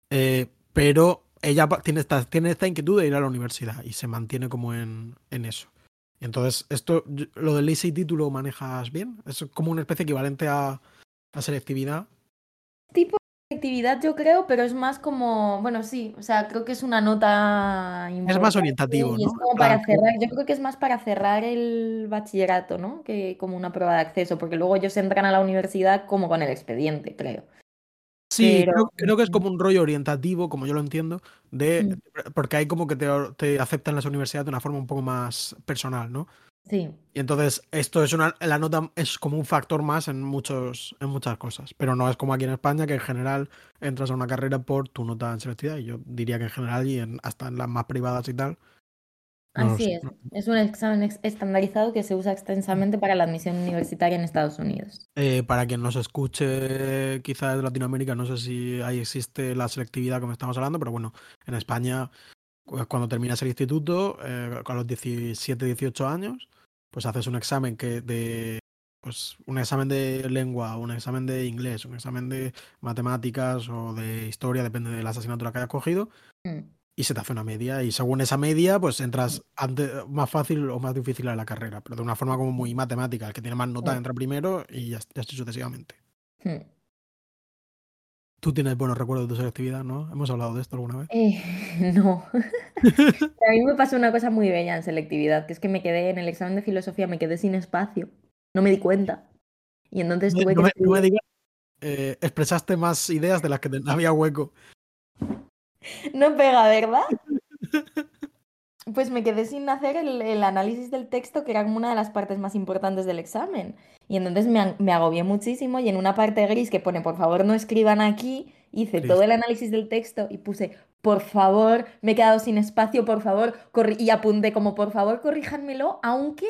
Eh, pero ella tiene esta, tiene esta inquietud de ir a la universidad y se mantiene como en, en eso. Entonces, esto, lo del ACT, ¿tú lo manejas bien? Es como una especie equivalente a, a selectividad. tipo de actividad yo creo, pero es más como, bueno, sí, o sea, creo que es una nota Es más orientativo, y es ¿no? En como para cerrar, yo creo que es más para cerrar el bachillerato, ¿no? Que como una prueba de acceso, porque luego ellos entran a la universidad como con el expediente, creo. Sí, Pero, creo, creo que es como un rollo orientativo, como yo lo entiendo, de mm, porque hay como que te, te aceptan las universidades de una forma un poco más personal, ¿no? sí, Y entonces esto es una, la nota es como un factor más en muchos, en muchas cosas. Pero no es como aquí en España, que en general entras a una carrera por tu nota en selectividad. Y yo diría que en general y en, hasta en las más privadas y tal. Así es. Es un examen ex- estandarizado que se usa extensamente para la admisión universitaria en Estados Unidos. Eh, para quien nos escuche, quizá de Latinoamérica, no sé si ahí existe la selectividad como estamos hablando, pero bueno, en España, cu- cuando terminas el instituto, eh, a los 17, 18 años, pues haces un examen que de, pues un examen de lengua, un examen de inglés, un examen de matemáticas o de historia, depende de la asignatura que hayas cogido, Mm, y se te hace una media, y según esa media, pues entras antes, más fácil o más difícil a la carrera, pero de una forma como muy matemática, el que tiene más notas mm, entra primero y ya, ya así sucesivamente. mm. Tú tienes buenos recuerdos de tu selectividad, ¿no? Hemos hablado de esto alguna vez. Eh, no. A mí me pasó una cosa muy bella en selectividad, que es que me quedé en el examen de filosofía, me quedé sin espacio, no me di cuenta. Y entonces tuve no que me, no me digas, eh, expresaste más ideas de las que te- había hueco. No pega, ¿verdad? Pues me quedé sin hacer el, el análisis del texto, que era como una de las partes más importantes del examen. Y entonces me, me agobié muchísimo y en una parte gris que pone, por favor, no escriban aquí, hice todo el análisis del texto y puse, por favor, me he quedado sin espacio, por favor, corri-", y apunté como, por favor, corríjanmelo, aunque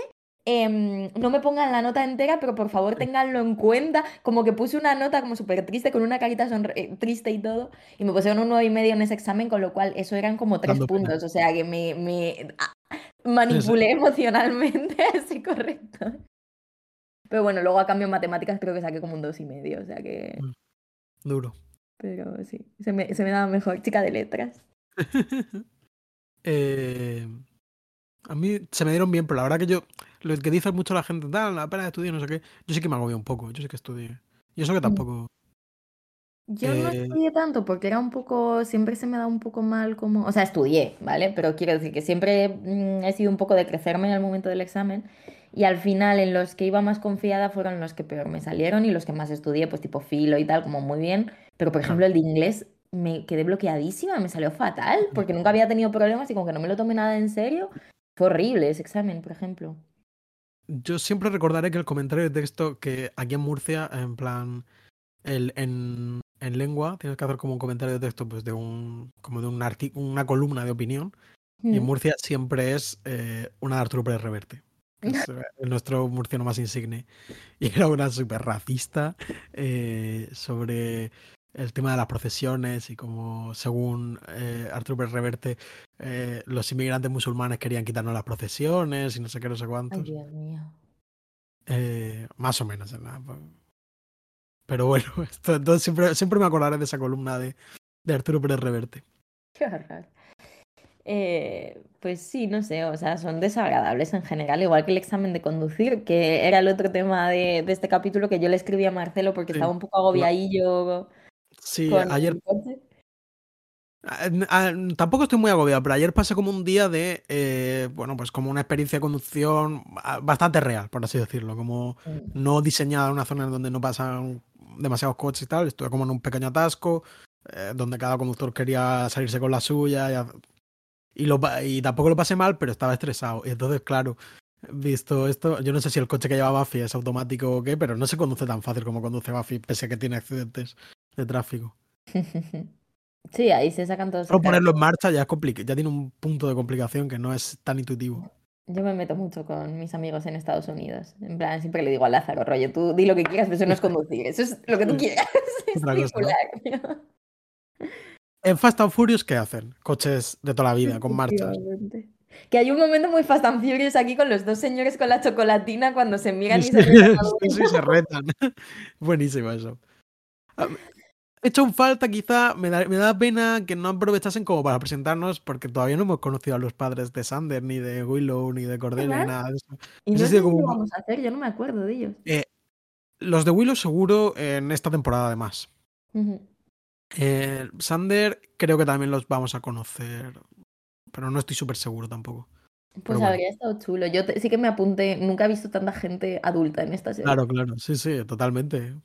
em, no me pongan la nota entera, pero por favor ténganlo en cuenta. Como que puse una nota como súper triste, con una carita sonre- eh, triste y todo, y me pusieron un 9 y medio en ese examen, con lo cual eso eran como tres Dando pena. puntos, o sea que me, me ah, Sí, sí. manipulé emocionalmente a ese corrector. Pero bueno, luego a cambio en matemáticas creo que saqué como un dos y medio, o sea que... Mm, Duro. Pero sí, se me, se me daba mejor, chica de letras. Eh, a mí se me dieron bien, pero la verdad que yo, lo que dice mucho la gente, tal, la pena de estudiar, no sé qué, yo sí que me agobié un poco, yo sí que estudié. Y eso que Mm. tampoco. Yo no Eh, estudié tanto porque era un poco, siempre se me da un poco mal como, o sea, estudié, ¿vale? Pero quiero decir que siempre mm, he sido un poco de crecerme en el momento del examen Y al final, en los que iba más confiada fueron los que peor me salieron y los que más estudié, pues tipo filo y tal, como muy bien. Pero por ejemplo, el de inglés me quedé bloqueadísima, me salió fatal, porque nunca había tenido problemas y como que no me lo tomé nada en serio. Fue horrible ese examen, por ejemplo. Yo siempre recordaré que el comentario de texto que aquí en Murcia, en plan, el, en, en lengua, tienes que hacer como un comentario de texto pues de un, como de un una columna de opinión. Y en Mm. Murcia siempre es eh, una de Arturo Pérez Reverte. es eh, nuestro murciano más insigne. Y era una súper racista eh, sobre el tema de las procesiones y como según eh, Arturo Pérez Reverte eh, los inmigrantes musulmanes querían quitarnos las procesiones y no sé qué, no sé Ay, cuántos. Dios mío. Eh, más o menos. ¿verdad? Pero bueno, esto- entonces siempre, siempre me acordaré de esa columna de, de Arturo Pérez Reverte. Qué horror. Eh, pues sí, no sé, o sea, son desagradables en general, igual que el examen de conducir, que era el otro tema de, de este capítulo que yo le escribí a Marcelo porque Sí, estaba un poco agobiadillo Sí, con ayer. Ah, ah, Tampoco estoy muy agobiado, pero ayer pasé como un día de, eh, bueno, pues como una experiencia de conducción ah, bastante real, por así decirlo, como Mm. no diseñada en una zona en donde no pasan demasiados coches y tal, estuve como en un pequeño atasco, eh, donde cada conductor quería salirse con la suya, y, y, lo, y tampoco lo pasé mal, pero estaba estresado, y entonces, claro, visto esto, yo no sé si el coche que lleva Buffy es automático o qué, pero no se conduce tan fácil como conduce Buffy, pese a que tiene accidentes de tráfico. Sí, ahí se sacan todos el ponerlo en marcha ya es complicado, ya tiene un punto de complicación que no es tan intuitivo. Yo me meto mucho con mis amigos en Estados Unidos. En plan, siempre le digo a Lázaro, rollo, tú di lo que quieras, pero eso no es conducir, eso es lo que tú quieras, es cosa, ¿no? En Fast and Furious, ¿qué hacen? Coches de toda la vida, con marchas. Que hay un momento muy Fast and Furious aquí con los dos señores con la chocolatina cuando se miran y se retan sí, sí, se retan. Buenísimo eso. He hecho un falta, quizá, me da, me da pena que no aprovechasen como para presentarnos, porque todavía no hemos conocido a los padres de Sander, ni de Willow, ni de Cordelia, ni nada de eso. Y no sé como vamos a hacer, yo no me acuerdo de ellos. Eh, los de Willow seguro en esta temporada además. Eh, Sander creo que también los vamos a conocer, pero no estoy súper seguro tampoco. Pues Pero bueno. habría estado chulo. Yo te- sí que me apunté, nunca he visto tanta gente adulta en esta serie. Claro, claro, sí, sí, totalmente.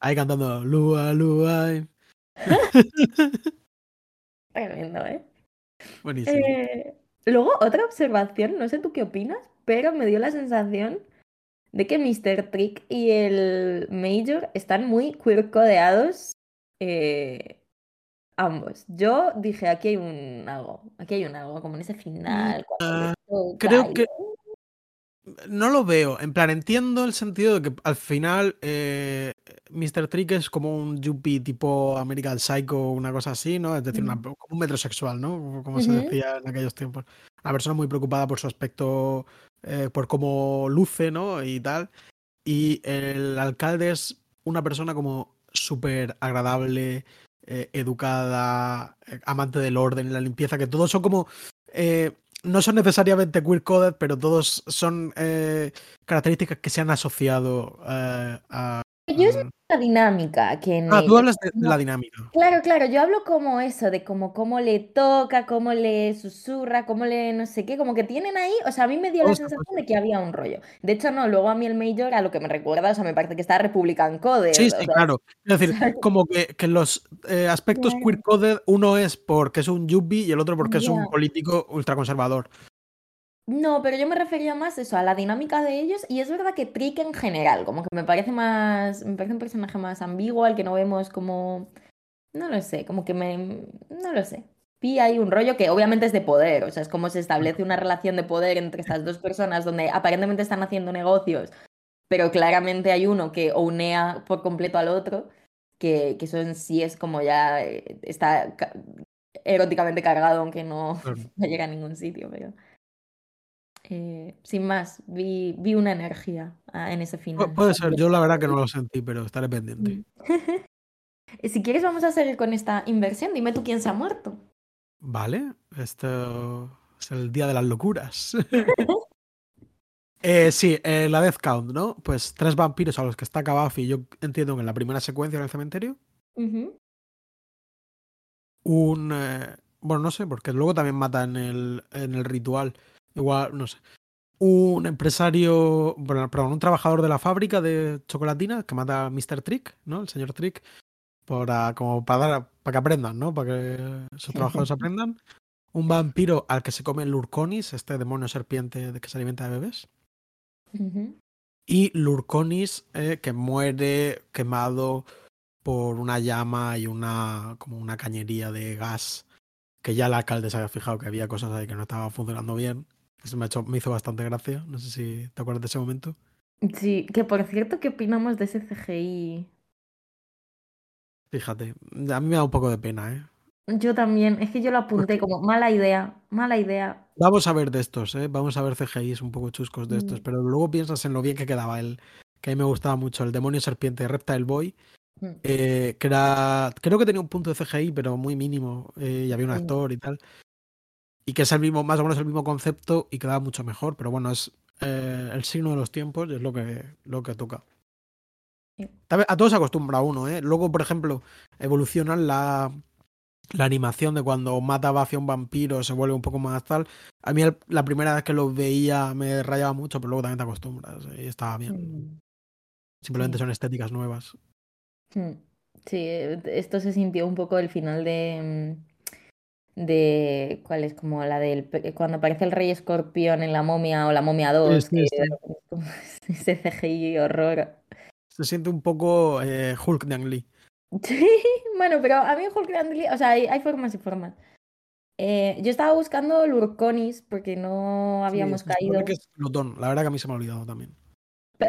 Ahí cantando Lua, Lua. Tremendo, ¿eh? Buenísimo. Eh, Luego, otra observación, no sé tú qué opinas, pero me dio la sensación de que Mr. Trick y el Major están muy queer codeados eh, ambos. Yo dije, aquí hay un algo, aquí hay un algo, como en ese final, cuando toca creo que- No lo veo. En plan, entiendo el sentido de que al final eh, Mr. Trick es como un yuppie tipo American Psycho, una cosa así, ¿no? Es decir, una- como un metrosexual, ¿no? Como se decía en aquellos tiempos. Una persona muy preocupada por su aspecto, eh, por cómo luce, ¿no? Y tal. Y el alcalde es una persona como súper agradable, eh, educada, eh, amante del orden y la limpieza, que todos son como... no son necesariamente queer coded, pero todos son eh, características que se han asociado eh, a... Yo es la dinámica que en Ah, tú hablas de la dinámica. Claro, claro, yo hablo como eso, de como cómo le toca, cómo le susurra, cómo le no sé qué, como que tienen ahí, o sea, a mí me dio la se sensación de que había un rollo. De hecho, no, luego a mí el Major a lo que me recuerda, o sea, me parece que está Republican Coded, Sí, sí, sea, claro. Es decir, como que, que los eh, aspectos Claro. queer coded, uno es porque es un yuppie y el otro porque es un político ultraconservador. No, pero yo me refería más eso, a la dinámica de ellos, y es verdad que Trick en general, como que me parece más, me parece un personaje más ambiguo, al que no vemos como, no lo sé, como que me, no lo sé. Vi ahí un rollo que obviamente es de poder, o sea, es como se establece una relación de poder entre estas dos personas donde aparentemente están haciendo negocios, pero claramente hay uno que unea por completo al otro, que, que eso en sí es como ya eh, está ca- eróticamente cargado, aunque no, no llega a ningún sitio, pero... Eh, sin más, vi, vi una energía ah, en ese Pu- final. puede ser, yo la verdad que no lo sentí, pero estaré pendiente. Si quieres, vamos a seguir con esta inversión. Dime tú quién se ha muerto. Vale, esto es el día de las locuras. Eh, sí, eh, la Death Count, ¿no? Pues tres vampiros a los que está Buffy, yo entiendo que en la primera secuencia en el cementerio. Un. eh, bueno, no sé, porque luego también mata en el, en el ritual. Igual, no sé. un empresario, bueno, perdón, un trabajador de la fábrica de chocolatina que mata a Mr. Trick, ¿no? El señor Trick, para, como para, dar, para que aprendan, ¿no? Para que sus trabajadores aprendan. Un vampiro al que se come Lurconis, este demonio serpiente de que se alimenta de bebés. Y Lurconis, eh, que muere quemado por una llama y una como una cañería de gas. Que ya el alcalde se había fijado que había cosas ahí que no estaban funcionando bien. Eso me, ha hecho- me hizo bastante gracia. No sé si te acuerdas de ese momento. Sí, que por cierto, ¿qué opinamos de ese CGI? Fíjate, a mí me da un poco de pena, ¿eh? Yo también, es que yo lo apunté como mala idea, mala idea. Vamos a ver de estos, ¿eh? Vamos a ver CGIs un poco chuscos de estos. Mm. Pero luego piensas en lo bien que quedaba el que a mí me gustaba mucho, el demonio serpiente Reptile Boy. Mm. eh, que era. Creo que tenía un punto de CGI, pero muy mínimo. eh, y había un actor y tal. Y que es el mismo, más o menos el mismo concepto y quedaba mucho mejor. Pero bueno, es eh, el signo de los tiempos y es lo que, lo que toca. A todos se acostumbra uno, ¿eh? Luego, por ejemplo, evolucionan la, la animación de cuando mata a un vampiro, se vuelve un poco más tal. A mí el- la primera vez que lo veía me rayaba mucho, pero luego también te acostumbras y estaba bien. Mm. Simplemente Sí. son estéticas nuevas. Mm. Sí, eh, esto se sintió un poco el final de. De ¿cuál es? Como la del. pe- Cuando aparece el rey escorpión en la momia o la momia 2, sí, sí. como ese CGI horror. Se siente un poco eh, Hulk de Ang Lee. Sí, bueno, pero a mí Hulk Grant Lee- o sea, hay, hay formas y formas. Eh, yo estaba buscando Lurconis porque no Sí, habíamos caído. que es glotón. La verdad que a mí se me ha olvidado también.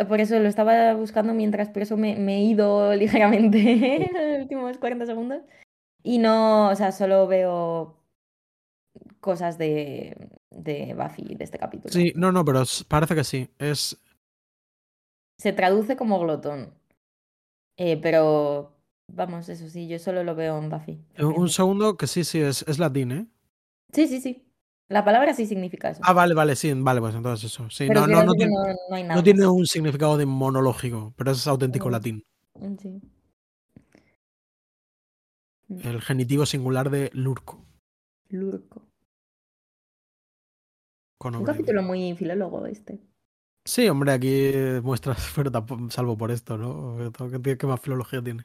Por eso lo estaba buscando mientras, por eso me, me he ido ligeramente en los últimos 40 segundos. Y no, o sea, solo veo cosas de, de Buffy de este capítulo. Sí, no, no, pero parece que sí. Es. Se traduce como glotón. Eh, pero, vamos, eso sí, yo solo lo veo en Buffy. eh, Un segundo, que sí, sí, es, es latín, ¿eh? Sí, sí, sí. La palabra sí significa eso. Ah, vale, vale, sí, vale, pues entonces eso. Sí, no, no, no tiene, no, no hay nada no tiene un significado demonológico, pero es auténtico Mm. latín. Mm, Sí. Mm. El genitivo singular de lurco. Lurco. Con Un capítulo muy filólogo este. Sí, hombre, aquí muestras, pero tampoco, salvo por esto, ¿no? ¿Qué, qué más filología tiene?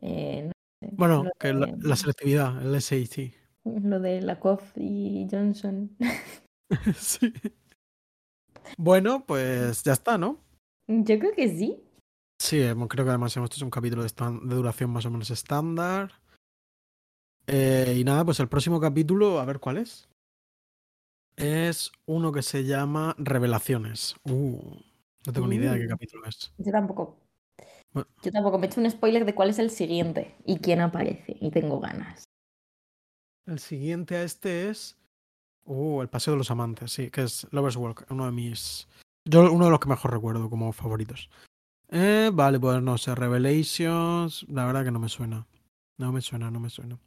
Eh, no sé, Bueno, lo que la selectividad, el SAT. Lo de Lakoff y Johnson. sí. Bueno, pues ya está, ¿no? Yo creo que sí. Sí, hemos- creo que además hemos hecho un capítulo de, de duración más o menos estándar. Eh, y nada, pues el próximo capítulo, a ver cuál es. Es uno que se llama Revelaciones. Uh, no tengo ni idea de qué Uh. capítulo es. Yo tampoco. Bueno. Yo tampoco. Me he hecho un spoiler de cuál es el siguiente y quién aparece. Y tengo ganas. El siguiente a este es. Uh, El Paseo de los Amantes, sí, que es Lover's Walk, uno de mis. Yo, uno de los que mejor recuerdo como favoritos. Eh, vale, pues no sé, Revelations. La verdad que no me suena. No me suena, no me suena.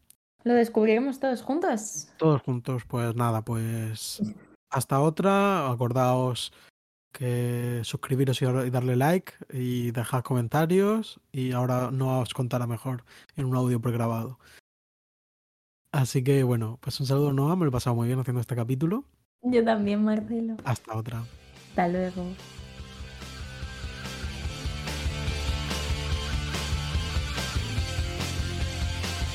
¿Lo descubriremos todos juntos? Todos juntos, pues nada, pues. Hasta otra. Acordaos que suscribiros y dar- y darle like y dejar comentarios. Y ahora no os contará mejor en un audio pregrabado. Así que bueno, pues un saludo, Noah. Me lo he pasado muy bien haciendo este capítulo. Yo también, Marcelo. Hasta otra. Hasta luego.